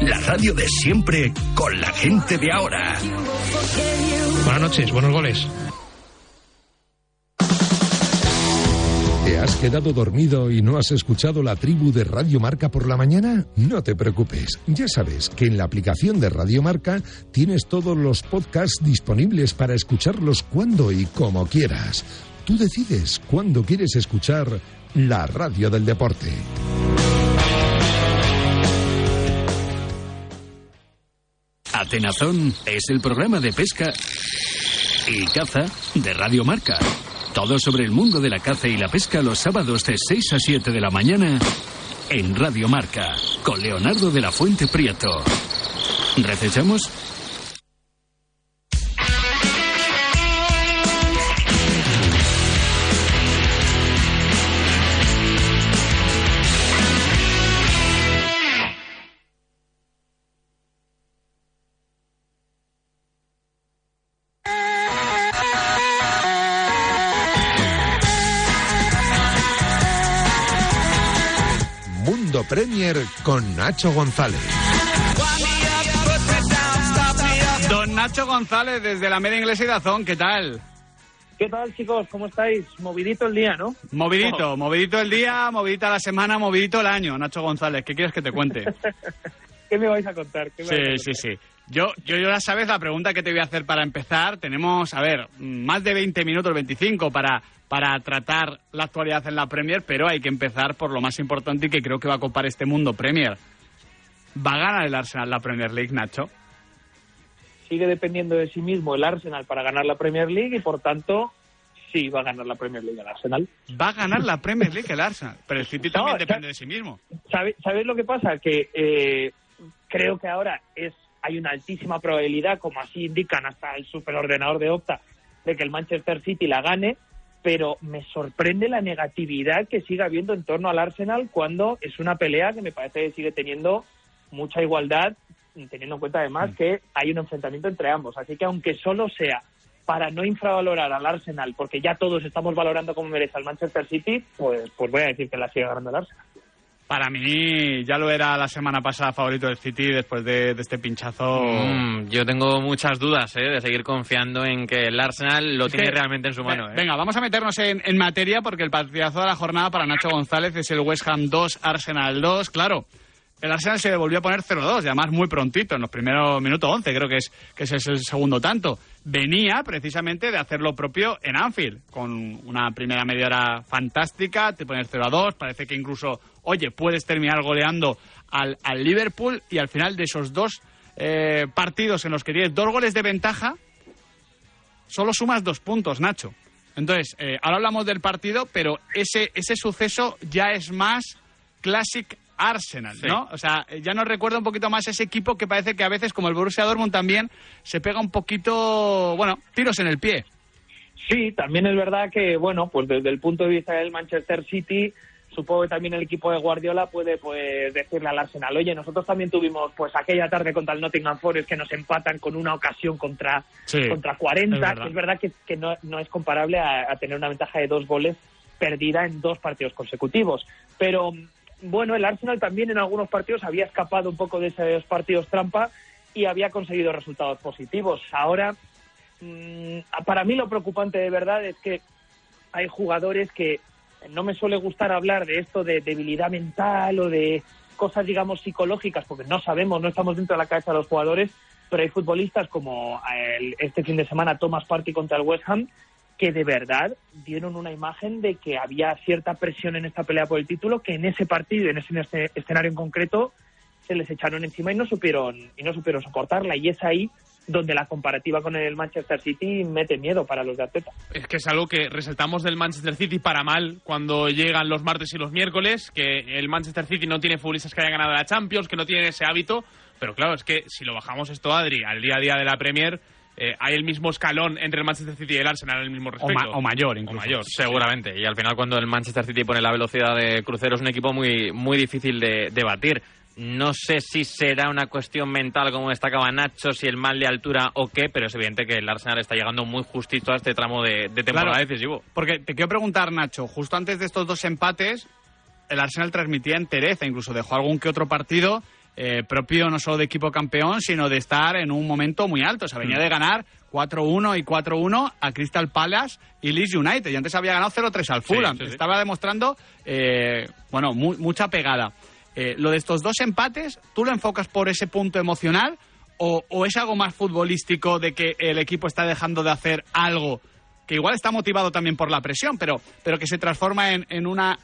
La radio de siempre con la gente de ahora.
Buenas noches, buenos goles.
¿Te has quedado dormido y no has escuchado la tribu de Radio Marca por la mañana? No te preocupes, ya sabes que en la aplicación de Radio Marca tienes todos los podcasts disponibles para escucharlos cuando y como quieras. Tú decides cuándo quieres escuchar la radio del deporte.
Atenazón es el programa de pesca y caza de Radio Marca. Todo sobre el mundo de la caza y la pesca los sábados de 6 a 7 de la mañana en Radio Marca con Leonardo de la Fuente Prieto. ¿Recechamos?
Premier con Nacho González.
Don Nacho González desde la media inglesa y Dazón, ¿qué tal?
¿Qué tal, chicos? ¿Cómo estáis? Movidito el día, ¿no?
Movidito, movidito el día, movidita la semana, movidito el año, Nacho González. ¿Qué quieres que te cuente?
¿Qué me vais a contar? ¿Qué me
Sí,
vais a
sí,
contar?
sí. Yo, yo ya sabes la pregunta que te voy a hacer para empezar. Tenemos, a ver, más de 20 minutos, 25 para, para tratar la actualidad en la Premier, pero hay que empezar por lo más importante y que creo que va a copar este mundo Premier. ¿Va a ganar el Arsenal la Premier League, Nacho?
Sigue dependiendo de sí mismo el Arsenal para ganar la Premier League y, por tanto, sí va a ganar la Premier League el Arsenal.
Va a ganar la Premier League el Arsenal, pero el City también depende de sí mismo.
¿Sabe- ¿Sabéis lo que pasa? Que eh, creo que ahora es hay una altísima probabilidad, como así indican hasta el superordenador de Opta, de que el Manchester City la gane, pero me sorprende la negatividad que sigue habiendo en torno al Arsenal cuando es una pelea que me parece que sigue teniendo mucha igualdad, teniendo en cuenta además que hay un enfrentamiento entre ambos. Así que aunque solo sea para no infravalorar al Arsenal, porque ya todos estamos valorando como merece al Manchester City, pues, pues voy a decir que la sigue ganando el Arsenal.
Para mí ya lo era la semana pasada favorito del City después de, de este pinchazo.
Mm, yo tengo muchas dudas ¿eh? de seguir confiando en que el Arsenal lo
Es
tiene
que-
realmente en su mano. ¿eh?
Venga, vamos a meternos en, en materia porque el partidazo de la jornada para Nacho González es el West Ham 2, Arsenal 2. Claro, el Arsenal se volvió a poner 0-2, y además muy prontito, en los primeros minutos 11, creo que es, que es el segundo tanto. Venía precisamente de hacer lo propio en Anfield, con una primera media hora fantástica, te pones 0-2, parece que incluso, oye, puedes terminar goleando al, al Liverpool y al final de esos dos eh, partidos en los que tienes dos goles de ventaja, solo sumas dos puntos, Nacho. Entonces, eh, ahora hablamos del partido, pero ese, ese suceso ya es más Classic Arsenal,
Sí.
¿no? O sea, ya nos recuerda un poquito más ese equipo que parece que a veces, como el Borussia Dortmund también, se pega un poquito, bueno, tiros en el pie.
Sí, también es verdad que, bueno, pues desde el punto de vista del Manchester City, supongo que también el equipo de Guardiola puede pues decirle al Arsenal, oye, nosotros también tuvimos pues aquella tarde contra el Nottingham Forest que nos empatan con una ocasión contra,
Sí,
contra 40,
es verdad.
que es verdad que, que no, no es comparable a, a tener una ventaja de dos goles perdida en dos partidos consecutivos. Pero bueno, el Arsenal también en algunos partidos había escapado un poco de esos partidos trampa y había conseguido resultados positivos. Ahora Mm, para mí lo preocupante de verdad es que hay jugadores que no me suele gustar hablar de esto de debilidad mental o de cosas, digamos, psicológicas, porque no sabemos, no estamos dentro de la cabeza de los jugadores, pero hay futbolistas como este fin de semana Thomas Partey contra el West Ham que de verdad dieron una imagen de que había cierta presión en esta pelea por el título, que en ese partido, en ese, en escenario en concreto, se les echaron encima y no supieron y no supieron soportarla. Y es ahí donde la comparativa con el Manchester City mete miedo para los de Arteta.
Es que es algo que resaltamos del Manchester City para mal cuando llegan los martes y los miércoles, que el Manchester City no tiene futbolistas que hayan ganado la Champions, que no tienen ese hábito, pero claro, es que si lo bajamos esto, Adri, al día a día de la Premier, eh, hay el mismo escalón entre el Manchester City y el Arsenal al mismo
O,
respecto.
ma- o mayor, incluso.
O mayor,
Seguramente. Y al final, cuando el Manchester City pone la velocidad de crucero, es un equipo muy, muy difícil de, de batir. No sé si será una cuestión mental, como destacaba Nacho, si el mal de altura o qué, pero es evidente que el Arsenal está llegando muy justito a este tramo de, de temporada
Claro,
decisivo.
Porque te quiero preguntar, Nacho, justo antes de estos dos empates, el Arsenal transmitía entereza, incluso dejó algún que otro partido eh, propio no solo de equipo campeón, sino de estar en un momento muy alto. O sea, venía
Mm.
de ganar 4-1 y 4-1 a Crystal Palace y Leeds United. Y antes había ganado 0-3 al Fulham.
sí, sí.
Estaba demostrando, eh, bueno, mu- mucha pegada. Eh, lo de estos dos empates, ¿tú lo enfocas por ese punto emocional o, o es algo más futbolístico de que el equipo está dejando de hacer algo que igual está motivado también por la presión, pero, pero que se transforma en, en una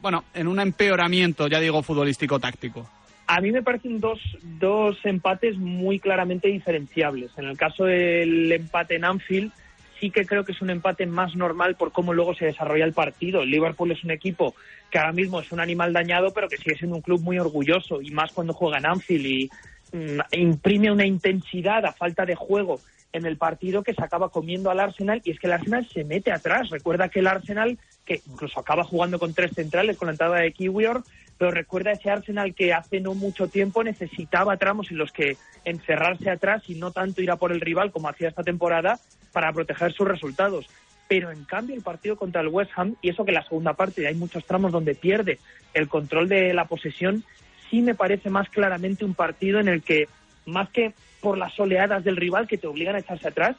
bueno, en un empeoramiento, ya digo, futbolístico táctico.
A mí me parecen dos, dos empates muy claramente diferenciables. En el caso del empate en Anfield, sí que creo que es un empate más normal por cómo luego se desarrolla el partido. El Liverpool es un equipo que ahora mismo es un animal dañado, pero que sigue siendo un club muy orgulloso, y más cuando juega en Anfield y mm, imprime una intensidad a falta de juego en el partido que se acaba comiendo al Arsenal, y es que el Arsenal se mete atrás. Recuerda que el Arsenal, que incluso acaba jugando con tres centrales con la entrada de Kiwior, pero recuerda ese Arsenal que hace no mucho tiempo necesitaba tramos en los que encerrarse atrás y no tanto ir a por el rival como hacía esta temporada para proteger sus resultados. Pero en cambio el partido contra el West Ham, y eso que en la segunda parte hay muchos tramos donde pierde el control de la posesión, sí me parece más claramente un partido en el que, más que por las oleadas del rival que te obligan a echarse atrás,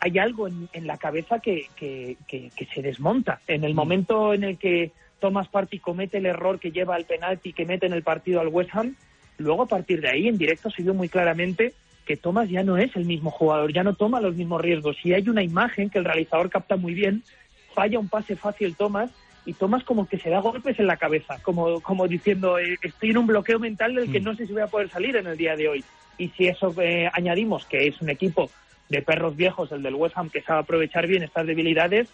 hay algo en, en la cabeza que, que- que- que se desmonta. En el momento en el que Thomas Partey comete el error que lleva al penalti que mete en el partido al West Ham, luego a partir de ahí en directo se vio muy claramente que Thomas ya no es el mismo jugador, ya no toma los mismos riesgos. Y hay una imagen que el realizador capta muy bien, falla un pase fácil Thomas y Thomas como que se da golpes en la cabeza, como, como diciendo, eh, estoy en un bloqueo mental del que no sé si voy a poder salir en el día de hoy. Y si eso eh, añadimos que es un equipo de perros viejos, el del West Ham, que sabe aprovechar bien estas debilidades,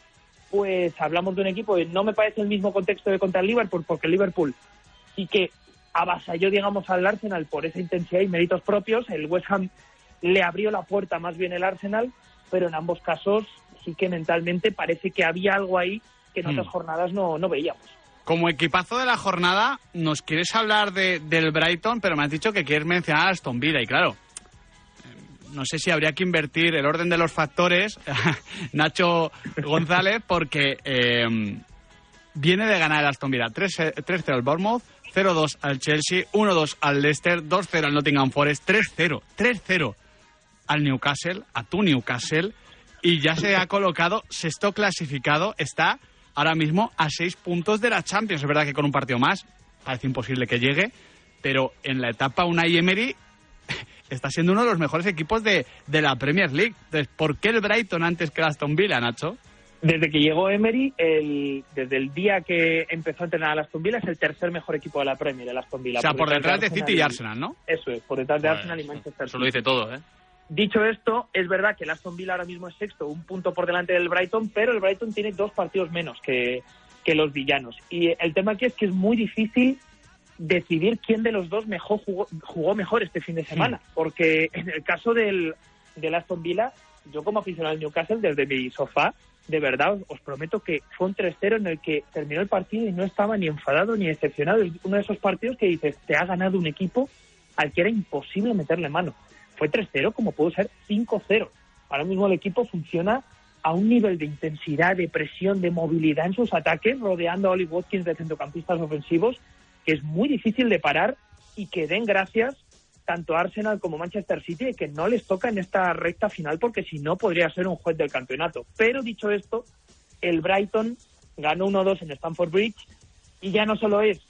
pues hablamos de un equipo que no me parece el mismo contexto de contra el Liverpool, porque el Liverpool sí que avasalló, digamos, al Arsenal por esa intensidad y méritos propios. El West Ham le abrió la puerta más bien el Arsenal, pero en ambos casos sí que mentalmente parece que había algo ahí que en otras jornadas no, no veíamos.
Como equipazo de la jornada, nos quieres hablar de, del Brighton, pero me has dicho que quieres mencionar a Aston Villa. Y claro, no sé si habría que invertir el orden de los factores, Nacho González, porque eh, viene de ganar el Aston Villa 3 3-0 al Bournemouth, 0-2 al Chelsea, 1-2 al Leicester, 2-0 al Nottingham Forest, 3-0, 3-0 al Newcastle, a tu Newcastle, y ya se ha colocado sexto clasificado, está ahora mismo a seis puntos de la Champions. Es verdad que con un partido más parece imposible que llegue, pero en la etapa Unai Emery está siendo uno de los mejores equipos de, de la Premier League. Entonces, ¿por qué el Brighton antes que el Aston Villa, Nacho?
Desde que llegó Emery, el, desde el día que empezó a entrenar al Aston Villa, es el tercer mejor equipo de la Premier, el Aston Villa.
O sea, por detrás de City y Arsenal, ¿no?
Eso es, por detrás de Arsenal y Manchester
Eso lo dice todo, ¿eh?
Dicho esto, es verdad que el Aston Villa ahora mismo es sexto, un punto por delante del Brighton, pero el Brighton tiene dos partidos menos que, que los villanos. Y el tema aquí es que es muy difícil decidir quién de los dos mejor jugó, jugó mejor este fin de semana, porque en el caso del, del Aston Villa, yo como aficionado al Newcastle, desde mi sofá, de verdad os, os prometo que fue un 3-0 en el que terminó el partido y no estaba ni enfadado ni decepcionado. Es uno de esos partidos que dices, te ha ganado un equipo al que era imposible meterle mano. Fue 3-0 como pudo ser 5-0. Ahora mismo el equipo funciona a un nivel de intensidad, de presión, de movilidad en sus ataques, rodeando a Oli Watkins de centrocampistas ofensivos, que es muy difícil de parar y que den gracias tanto Arsenal como Manchester City que no les toca en esta recta final porque si no podría ser un juez del campeonato. Pero dicho esto, el Brighton ganó 1-2 en Stamford Bridge y ya no solo es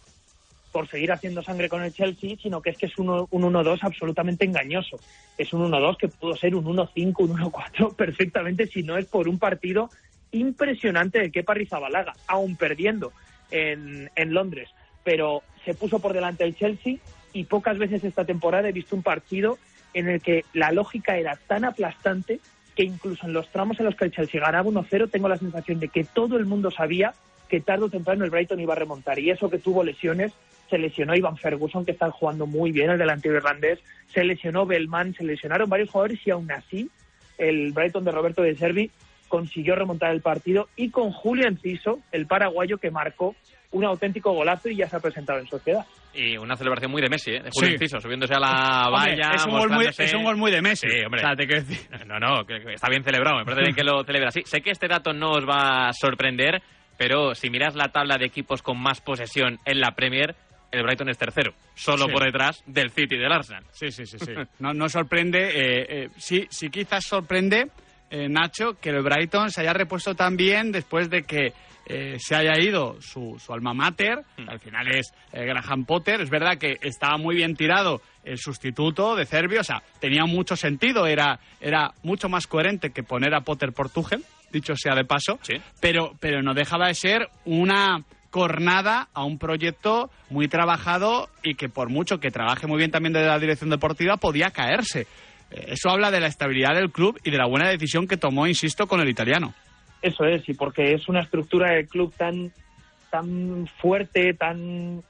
por seguir haciendo sangre con el Chelsea, sino que es que es un, un 1-2 absolutamente engañoso. Es un 1-2 que pudo ser un 1-5, un 1-4 perfectamente si no es por un partido impresionante de Kepa Arrizabalaga, aún perdiendo en, en Londres, pero se puso por delante el Chelsea y pocas veces esta temporada he visto un partido en el que la lógica era tan aplastante que incluso en los tramos en los que el Chelsea ganaba 1-0 tengo la sensación de que todo el mundo sabía que tarde o temprano el Brighton iba a remontar. Y eso que tuvo lesiones se lesionó Ivan Ferguson que está jugando muy bien el delantero irlandés. Se lesionó Bellman se lesionaron varios jugadores y aún así el Brighton de Roberto de Servi consiguió remontar el partido. Y con Julio Enciso el paraguayo que marcó un auténtico golazo y ya se ha presentado en sociedad
Y una celebración muy de Messi, ¿eh? de Julio
Sí.
Enciso, subiéndose a la
Hombre,
valla.
es un gol muy-
mostrándose-
es un gol muy de Messi.
Sí, hombre.
O sea, te quiero decir.
No, no, que, que está bien celebrado. Me parece bien que lo celebra así. Sé que este dato no os va a sorprender, pero si miras la tabla de equipos con más posesión en la Premier, el Brighton es tercero, solo
Sí.
por detrás del City y del Arsenal.
Sí, sí, sí, sí. No, no sorprende, eh, eh, sí, sí quizás sorprende, eh, Nacho, que el Brighton se haya repuesto tan bien después de que eh, se haya ido su, su alma mater, que al final es eh, Graham Potter. Es verdad que estaba muy bien tirado el sustituto de Cervi, o sea, tenía mucho sentido, era, era mucho más coherente que poner a Potter por Tuchel, dicho sea de paso, pero, pero no dejaba de ser una cornada a un proyecto muy trabajado y que por mucho que trabaje muy bien también desde la dirección deportiva podía caerse. Eh, Eso habla de la estabilidad del club y de la buena decisión que tomó, insisto, con el italiano.
Eso es, y porque es una estructura del club tan, tan fuerte, tan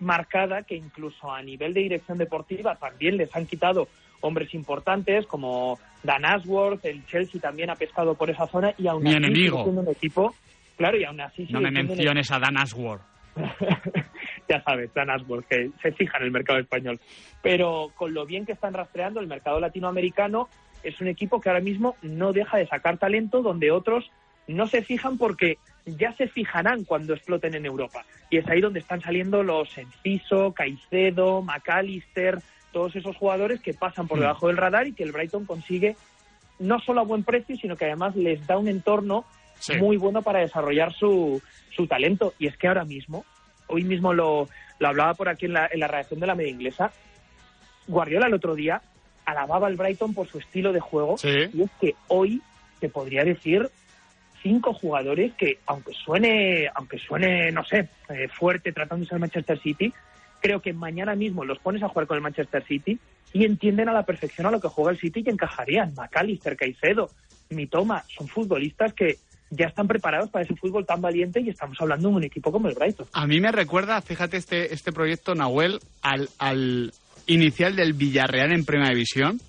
marcada, que incluso a nivel de dirección deportiva también les han quitado hombres importantes como Dan Ashworth, el Chelsea también ha pescado por esa zona y aún
Mi
así
enemigo.
siendo un equipo, claro, y aún así
No me menciones a Dan Ashworth.
ya sabes, Dan Ashworth, que se fija en el mercado español. Pero con lo bien que están rastreando el mercado latinoamericano, es un equipo que ahora mismo no deja de sacar talento donde otros no se fijan porque ya se fijarán cuando exploten en Europa. Y es ahí donde están saliendo los Enciso, Caicedo, McAllister, todos esos jugadores que pasan por
Mm.
debajo del radar y que el Brighton consigue no solo a buen precio, sino que además les da un entorno
Sí.
muy bueno para desarrollar su, su talento. Y es que ahora mismo, hoy mismo lo, lo hablaba por aquí en la, en la redacción de la media inglesa, Guardiola el otro día alababa al Brighton por su estilo de juego. Y es que hoy te podría decir cinco jugadores que, aunque suene, aunque suene, no sé, eh, fuerte tratándose del Manchester City, creo que mañana mismo los pones a jugar con el Manchester City y entienden a la perfección a lo que juega el City y encajarían. McAllister, Caicedo, Mitoma, son futbolistas que ya están preparados para ese fútbol tan valiente y estamos hablando de un equipo como el Brighton.
A mí me recuerda, fíjate, este, este proyecto, Nahuel, al, al inicial del Villarreal en Primera División,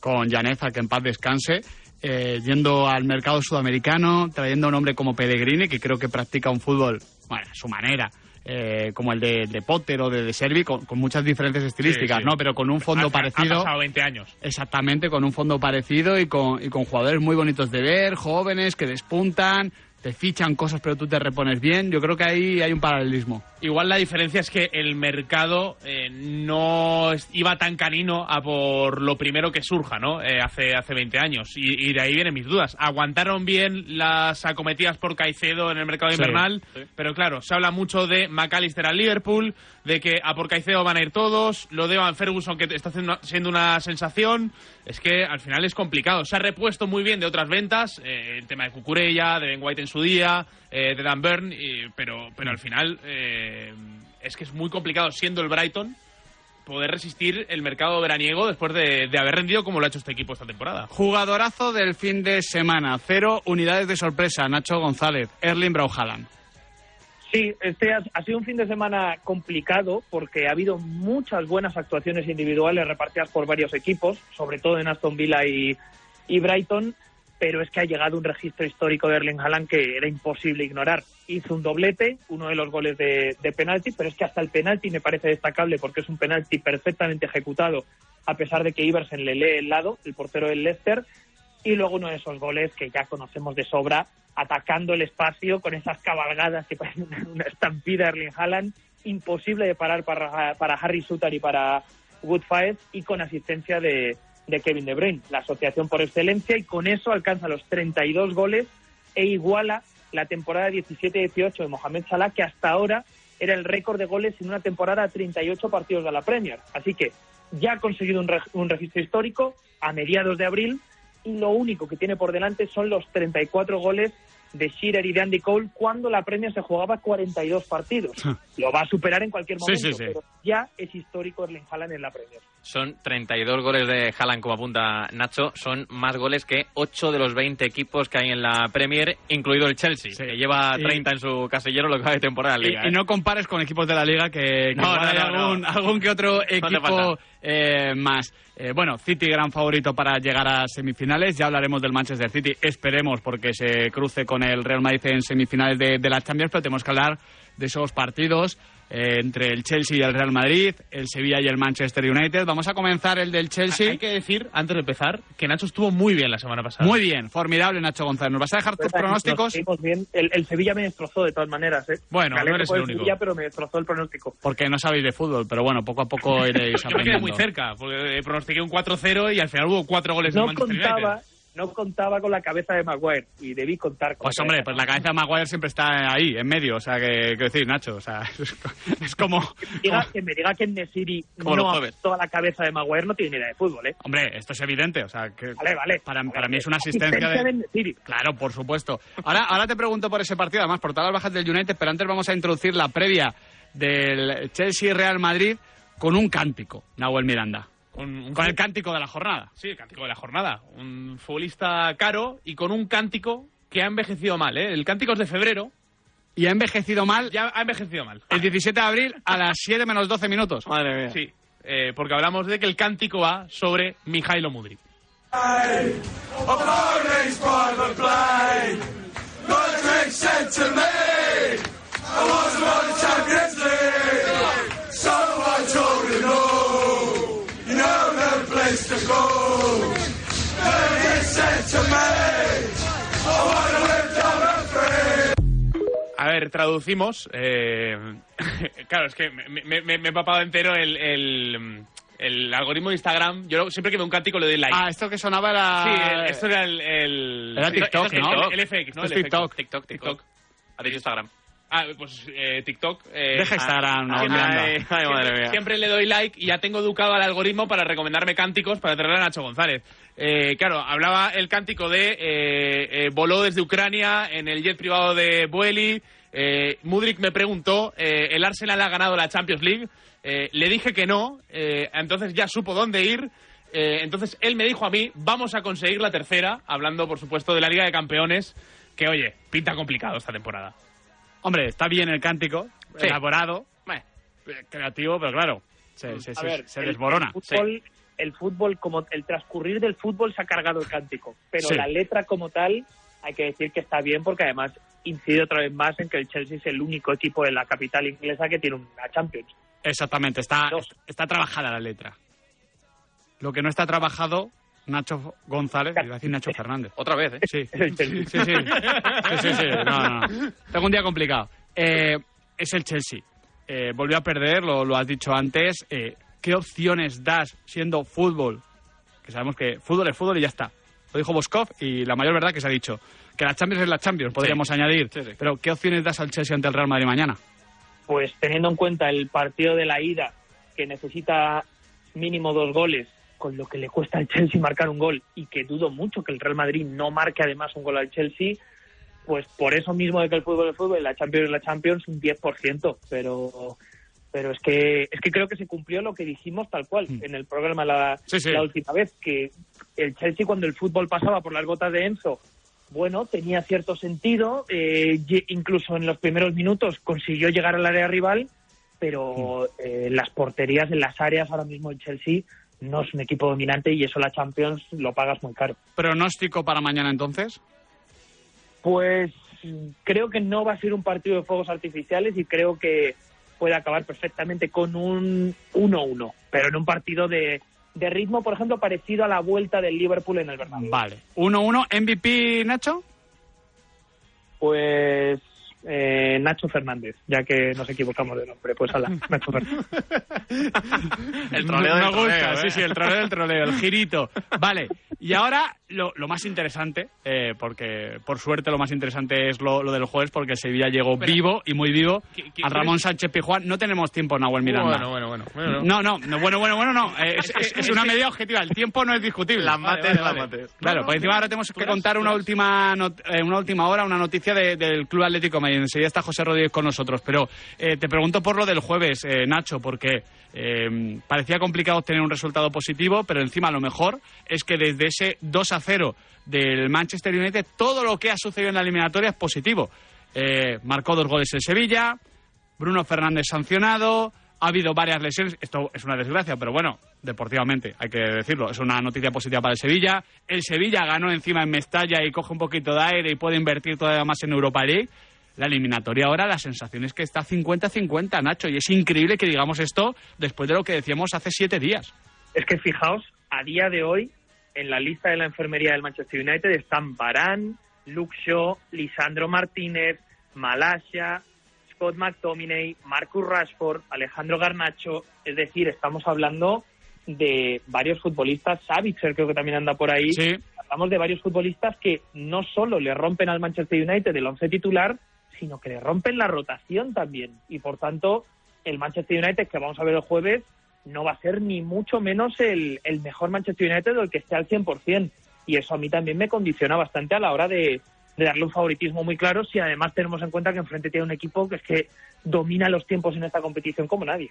con Janeza, que en paz descanse, eh, yendo al mercado sudamericano, trayendo a un hombre como Pellegrini, que creo que practica un fútbol, bueno, a su manera, eh, como el de, de Potter o de, de Servi, con, con muchas diferencias estilísticas,
sí.
¿no? Pero con un fondo
Ha-
parecido.
Ha pasado 20 años.
Exactamente, con un fondo parecido y con, y con jugadores muy bonitos de ver, jóvenes que despuntan, te fichan cosas pero tú te repones bien. Yo creo que ahí hay un paralelismo.
Igual la diferencia es que el mercado eh, no iba tan canino a por lo primero que surja, ¿no? Eh, hace, hace 20 años. Y, y de ahí vienen mis dudas. Aguantaron bien las acometidas por Caicedo en el mercado
Sí,
invernal,
sí.
pero claro, se habla mucho de McAllister al Liverpool, de que a por Caicedo van a ir todos, lo de Van Ferguson que está haciendo- siendo una sensación. Es que al final es complicado. Se ha repuesto muy bien de otras ventas, eh, el tema de Cucurella, de Ben White en su día, eh, de Dan Burn, y- pero, pero al final eh, es que es muy complicado siendo el Brighton poder resistir el mercado veraniego después de, de haber rendido como lo ha hecho este equipo esta temporada.
Jugadorazo del fin de semana. Cero unidades de sorpresa. Nacho González, Erling Brauhalan.
Sí, este ha, ha sido un fin de semana complicado porque ha habido muchas buenas actuaciones individuales repartidas por varios equipos, sobre todo en Aston Villa y, y Brighton, pero es que ha llegado un registro histórico de Erling Haaland que era imposible ignorar. Hizo un doblete, uno de los goles de, penalti, pero es que hasta el penalti me parece destacable porque es un penalti perfectamente ejecutado, a pesar de que Iversen le lee el lado, el portero del Leicester, y luego uno de esos goles que ya conocemos de sobra, atacando el espacio con esas cabalgadas que parecen una estampida Erling Haaland, imposible de parar para, para Harry Sutter y para Woodfire, y con asistencia de, de Kevin De Bruyne, la asociación por excelencia, y con eso alcanza los 32 goles e iguala la temporada 17-18 de Mohamed Salah, que hasta ahora era el récord de goles en una temporada a 38 partidos de la Premier. Así que ya ha conseguido un, reg- un registro histórico a mediados de abril y lo único que tiene por delante son los 34 goles de Shearer y de Andy Cole cuando la Premier se jugaba 42 partidos. Lo va a superar en cualquier
Sí,
momento,
sí, sí.
pero ya es histórico Erling Haaland en la Premier.
Son 32 goles de Haaland, como apunta Nacho. Son más goles que 8 de los 20 equipos que hay en la Premier, incluido el Chelsea, que lleva
Y-
30 en su casillero lo que va de temporada en
Y,
Liga.
y
¿eh?
no compares con equipos de la liga que, que
No, no,
hay
no, no.
algún, algún que otro equipo. Eh, más. Eh, bueno, City gran favorito para llegar a semifinales. Ya hablaremos del Manchester City. Esperemos porque se cruce con el Real Madrid en semifinales de, de la Champions, pero tenemos que hablar de esos partidos eh, entre el Chelsea y el Real Madrid, el Sevilla y el Manchester United. Vamos a comenzar el del Chelsea.
Hay que decir, antes de empezar, que Nacho estuvo muy bien la semana pasada.
Muy bien, formidable Nacho González. ¿Nos vas a dejar tus
Nos
pronósticos?
bien. El, el Sevilla me destrozó de todas maneras. ¿eh?
Bueno, no eres el único.
Sevilla, pero me destrozó el pronóstico.
Porque no sabéis de fútbol, pero bueno, poco a poco iréis
Yo me quedé
aprendiendo.
muy cerca, porque pronostiqué un 4-0 y al final hubo 4 goles
No
Manchester
contaba,
United.
No contaba con la cabeza de Maguire y debí contar con
Pues hombre, pues la cabeza de Maguire siempre está ahí, en medio, o sea, que, quiero decir, Nacho, o sea, es, co- es como...
Diga- que me diga que en Nesiri
Como
no toda la cabeza de Maguire no tiene ni idea de fútbol, ¿eh?
Hombre, esto es evidente, o sea, que
Vale, vale.
para, para mí es una asistencia de...
de.
Claro, por supuesto. Ahora, ahora te pregunto por ese partido, además, por todas las bajas del United, pero antes vamos a introducir la previa del Chelsea-Real Madrid con un cántico, Nahuel Miranda.
Con, un
Con el cántico de la jornada.
Sí, el cántico de la jornada. Un futbolista caro y con un cántico que ha envejecido mal, ¿eh? El cántico es de febrero.
Y ha envejecido mal
Ya ha envejecido mal.
el 17 de abril a las 7 menos 12 minutos.
Madre mía.
Sí, eh, porque hablamos de que el cántico va sobre Mijailo Mudrik.
Opponent's private
ver, traducimos. eh, claro, es que me, me- me- me he papado entero el, el, el algoritmo de Instagram. Yo siempre que veo un cántico le doy like.
Ah, esto que sonaba era...
Sí, el- esto era el... el
Era TikTok,
esto es
¿no?
El, el FX, ¿no?
Es
El
TikTok.
FX.
TikTok, TikTok. Ha dicho Instagram.
Ah, pues eh, TikTok. eh,
Deja Instagram,
ah,
no.
Ay, ay,
siempre,
madre mía.
siempre le doy like y ya tengo educado al algoritmo para recomendarme cánticos para traerle a Nacho González. Eh, claro, hablaba el cántico de eh, eh, voló desde Ucrania en el jet privado de Bueli. Eh, Mudrik me preguntó, eh, ¿el Arsenal ha ganado la Champions League? Eh, le dije que no, eh, entonces ya supo dónde ir. Eh, entonces él me dijo a mí, vamos a conseguir la tercera, hablando por supuesto de la Liga de Campeones, que oye, pinta complicado esta temporada.
Hombre, está bien el cántico,
Sí.
elaborado, creativo, pero claro, se, se-
A
se-
ver,
se
el-
desborona.
El fútbol, el fútbol, como el transcurrir del fútbol se ha cargado el cántico, pero
Sí.
la letra como tal hay que decir que está bien porque además incide otra vez más en que el Chelsea es el único equipo de la capital inglesa que tiene una Champions.
Exactamente, está, está trabajada la letra. Lo que no está trabajado, Nacho González, iba a decir Nacho Fernández.
Otra vez, ¿eh?
Sí, sí, sí. sí, sí. Sí, sí, sí. No, no, no. Tengo un día complicado. Eh, es el Chelsea. Eh, volvió a perder, lo, lo has dicho antes. Eh, ¿Qué opciones das siendo fútbol? Que sabemos que fútbol es fútbol y ya está. Lo dijo Boskov y la mayor verdad que se ha dicho. Que la Champions es la Champions, podríamos añadir. Pero ¿qué opciones das al Chelsea ante el Real Madrid mañana?
Pues teniendo en cuenta el partido de la ida, que necesita mínimo dos goles, con lo que le cuesta al Chelsea marcar un gol, y que dudo mucho que el Real Madrid no marque además un gol al Chelsea, pues por eso mismo de que el fútbol es fútbol, la Champions es la Champions, un 10%, pero pero es que es que creo que se cumplió lo que dijimos tal cual en el programa la,
Sí, sí.
la última vez, que el Chelsea cuando el fútbol pasaba por las botas de Enzo, bueno, tenía cierto sentido, eh, incluso en los primeros minutos consiguió llegar al área rival, pero eh, las porterías en las áreas ahora mismo el Chelsea no es un equipo dominante y eso la Champions lo pagas muy caro.
¿Pronóstico para mañana entonces?
Pues creo que no va a ser un partido de fuegos artificiales y creo que puede acabar perfectamente con un 1-1, pero en un partido de, de ritmo, por ejemplo, parecido a la vuelta del Liverpool en el Bernabéu.
Vale. 1-1, MVP, Nacho.
Pues eh, Nacho Fernández, ya que nos equivocamos de nombre, pues ala, Nacho Fernández.
El troleo
Me
del
gusta,
troleo,
sí,
¿eh?
sí, el troleo del troleo, el girito. Vale, y ahora lo, lo más interesante, eh, porque por suerte lo más interesante es lo, lo del jueves, porque Sevilla llegó
Espera.
vivo y muy vivo
¿Qui- qui-
a Ramón Sánchez Pijuán. No tenemos tiempo, Nahuel Miranda.
Bueno, bueno, bueno. bueno.
No, no, no, bueno, bueno, bueno, no. eh, Es, es- es una medida objetiva. El tiempo no es discutible.
Las mates,
vale,
las
vale.
mates.
Claro,
No,
pues encima ahora tenemos que contar una última, not- eh, una última hora, una noticia de- del Club Atlético de Madrid. Enseguida está José Rodríguez con nosotros. Pero eh, te pregunto por lo del jueves, eh, Nacho, porque eh, parecía complicado obtener un resultado positivo, pero encima lo mejor es que desde ese 2 a 0 del Manchester United, todo lo que ha sucedido en la eliminatoria es positivo. Eh, marcó dos goles el Sevilla, Bruno Fernández sancionado, ha habido varias lesiones, esto es una desgracia, pero bueno, deportivamente hay que decirlo, es una noticia positiva para el Sevilla. El Sevilla ganó encima en Mestalla y coge un poquito de aire y puede invertir todavía más en Europa League. La eliminatoria ahora, la sensación es que está 50-50, Nacho, y es increíble que digamos esto después de lo que decíamos hace siete días.
Es que fijaos, a día de hoy, en la lista de la enfermería del Manchester United están Barán, Luke Shaw, Lisandro Martínez, Malasia, Scott McTominay, Marcus Rashford, Alejandro Garnacho. Es decir, estamos hablando de varios futbolistas. Savitzer creo que también anda por ahí.
Sí.
Hablamos de varios futbolistas que no solo le rompen al Manchester United el once titular, sino que le rompen la rotación también. Y por tanto, el Manchester United que vamos a ver el jueves no va a ser ni mucho menos el, el mejor Manchester United o el que esté al 100%. Y eso a mí también me condiciona bastante a la hora de, de darle un favoritismo muy claro si además tenemos en cuenta que enfrente tiene un equipo que es que domina los tiempos en esta competición como nadie.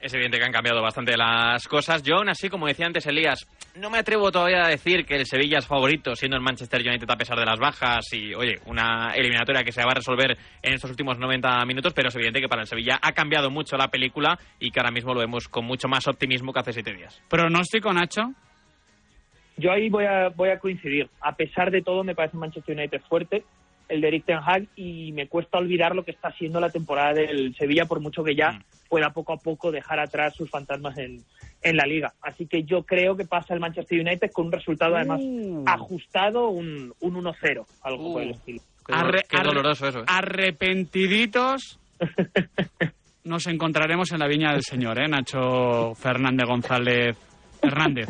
Es evidente que han cambiado bastante las cosas. Yo aún así, como decía antes Elías, no me atrevo todavía a decir que el Sevilla es favorito, siendo el Manchester United a pesar de las bajas y, oye, una eliminatoria que se va a resolver en estos últimos 90 minutos, pero es evidente que para el Sevilla ha cambiado mucho la película y que ahora mismo lo vemos con mucho más optimismo que hace siete días.
Pronóstico, Nacho.
Yo ahí voy a, voy a coincidir. A pesar de todo, me parece un Manchester United fuerte, el de Eric Ten Hag, y me cuesta olvidar lo que está siendo la temporada del Sevilla, por mucho que ya pueda poco a poco dejar atrás sus fantasmas en, en la liga. Así que yo creo que pasa el Manchester United con un resultado además ajustado, un, un 1-0, algo por el estilo.
Qué, dolor- qué doloroso eso, ¿eh?
Arrepentiditos. Nos encontraremos en la viña del Señor, ¿eh? Nacho Fernández González Hernández.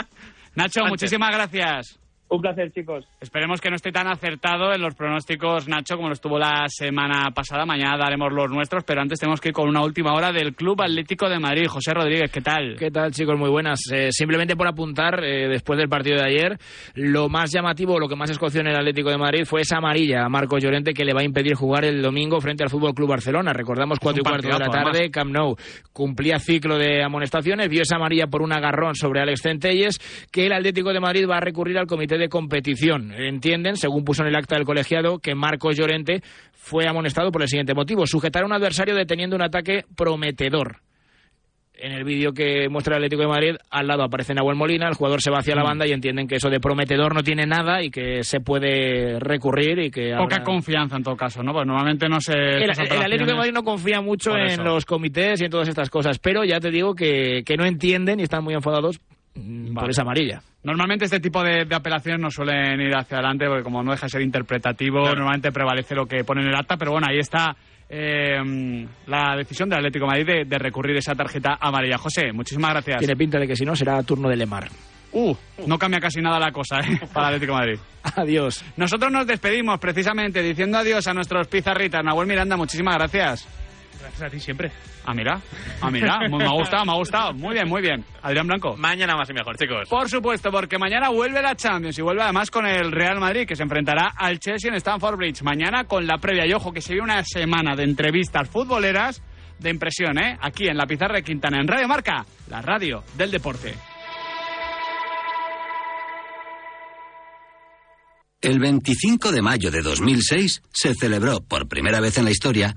Nacho, muchísimas gracias.
Un placer, chicos.
Esperemos que no esté tan acertado en los pronósticos, Nacho, como lo estuvo la semana pasada. Mañana daremos los nuestros, pero antes tenemos que ir con una última hora del Club Atlético de Madrid. José Rodríguez, ¿qué tal?
¿Qué tal, chicos? Muy buenas. Eh, simplemente por apuntar, eh, después del partido de ayer, lo más llamativo, lo que más escoció en el Atlético de Madrid fue esa amarilla a Marcos Llorente que le va a impedir jugar el domingo frente al Fútbol Club Barcelona. Recordamos cuatro y cuarto de la tarde, Camp Nou cumplía ciclo de amonestaciones, vio esa amarilla por un agarrón sobre Alex Centelles, que el Atlético de Madrid va a recurrir al comité de competición. Entienden, según puso en el acta del colegiado, que Marcos Llorente fue amonestado por el siguiente motivo: sujetar a un adversario deteniendo un ataque prometedor. En el vídeo que muestra el Atlético de Madrid, al lado aparece Nahuel Molina, el jugador se va hacia la
Mm.
banda y entienden que eso de prometedor no tiene nada y que se puede recurrir y que
Poca
habrá-
confianza en todo caso, ¿no? Pues normalmente no se.
el, el Atlético de Madrid no confía mucho en los comités y en todas estas cosas, pero ya te digo que, que no entienden y están muy enfadados mm, por esa amarilla.
Normalmente este tipo de, de apelaciones no suelen ir hacia adelante porque como no deja de ser interpretativo, normalmente prevalece lo que pone en el acta, pero bueno, ahí está eh, la decisión del Atlético de Madrid de, de recurrir esa tarjeta amarilla. José, muchísimas gracias.
Tiene pinta de que si no será turno de Lemar.
Uh, no cambia casi nada la cosa ¿eh? para el Atlético de Madrid.
Adiós.
Nosotros nos despedimos precisamente diciendo adiós a nuestros pizarritas. Nahuel Miranda, muchísimas gracias.
Gracias a ti siempre.
Ah, mira, ah, mira, me ha gustado, me ha gustado. Muy bien, muy bien. Adrián Blanco.
Mañana más y mejor, chicos.
Por supuesto, porque mañana vuelve la Champions y vuelve además con el Real Madrid, que se enfrentará al Chelsea en Stamford Bridge. Mañana con la previa. Y ojo, que se viene una semana de entrevistas futboleras de impresión, ¿eh? Aquí en la pizarra de Quintana, en Radio Marca, la radio del deporte.
El 25 de mayo de 2006 se celebró por primera vez en la historia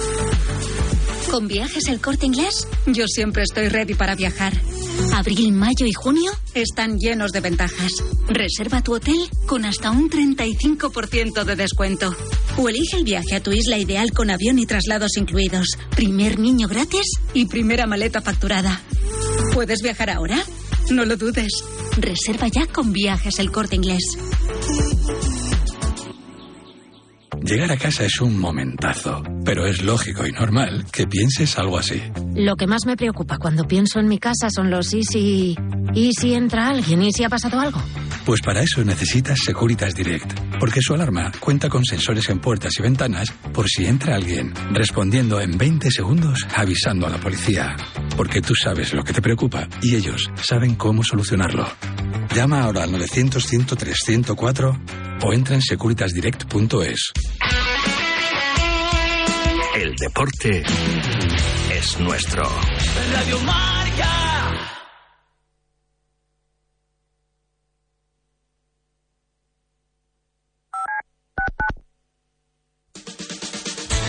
¿Con viajes el corte inglés? Yo siempre estoy ready para viajar.
Abril, mayo y junio están llenos de ventajas. Reserva tu hotel con hasta un 35% de descuento. O elige el viaje a tu isla ideal con avión y traslados incluidos. Primer niño gratis y primera maleta facturada. ¿Puedes viajar ahora? No lo dudes. Reserva ya con viajes el corte inglés.
Llegar a casa es un momentazo, pero es lógico y normal que pienses algo así.
Lo que más me preocupa cuando pienso en mi casa son los y si... ¿Y si entra alguien? ¿Y si ha pasado algo?
Pues para eso necesitas Securitas Direct, porque su alarma cuenta con sensores en puertas y ventanas por si entra alguien, respondiendo en 20 segundos avisando a la policía. Porque tú sabes lo que te preocupa y ellos saben cómo solucionarlo. Llama ahora al 900-103-104 o entra en securitasdirect.es.
El deporte es nuestro.
Radio Marca.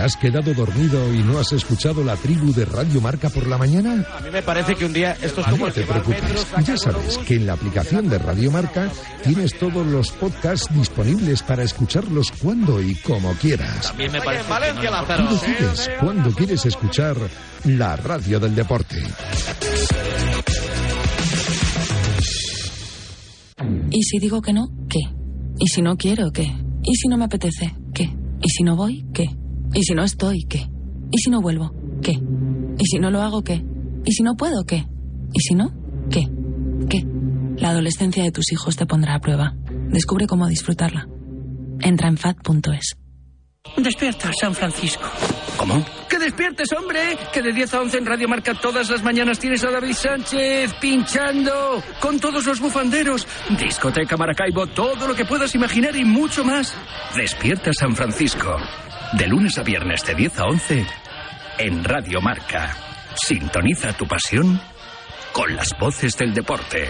¿Te has quedado dormido y no has escuchado la tribu de Radio Marca por la mañana?
A mí me parece que un día esto es como
No te preocupes, ya sabes que en la aplicación de Radio Marca tienes todos los podcasts disponibles para escucharlos cuando y como quieras.
También me parece.
Tú decides cuándo quieres escuchar la radio del deporte.
¿Y si digo que no? ¿Qué? ¿Y si no quiero? ¿Qué? ¿Y si no me apetece? ¿Qué? ¿Y si no voy? ¿Qué? ¿Y si no estoy? ¿Qué? ¿Y si no vuelvo? ¿Qué? ¿Y si no lo hago? ¿Qué? ¿Y si no puedo? ¿Qué? ¿Y si no? ¿Qué? ¿Qué? La adolescencia de tus hijos te pondrá a prueba. Descubre cómo disfrutarla. Entra en fat.es.
Despierta, San Francisco.
¿Cómo?
¡Que despiertes, hombre! Que de 10 a 11 en Radio Marca todas las mañanas tienes a David Sánchez pinchando con todos los bufanderos. Discoteca Maracaibo, todo lo que puedas imaginar y mucho más.
Despierta San Francisco. De lunes a viernes de 10 a 11 en Radio Marca. Sintoniza tu pasión con las voces del deporte.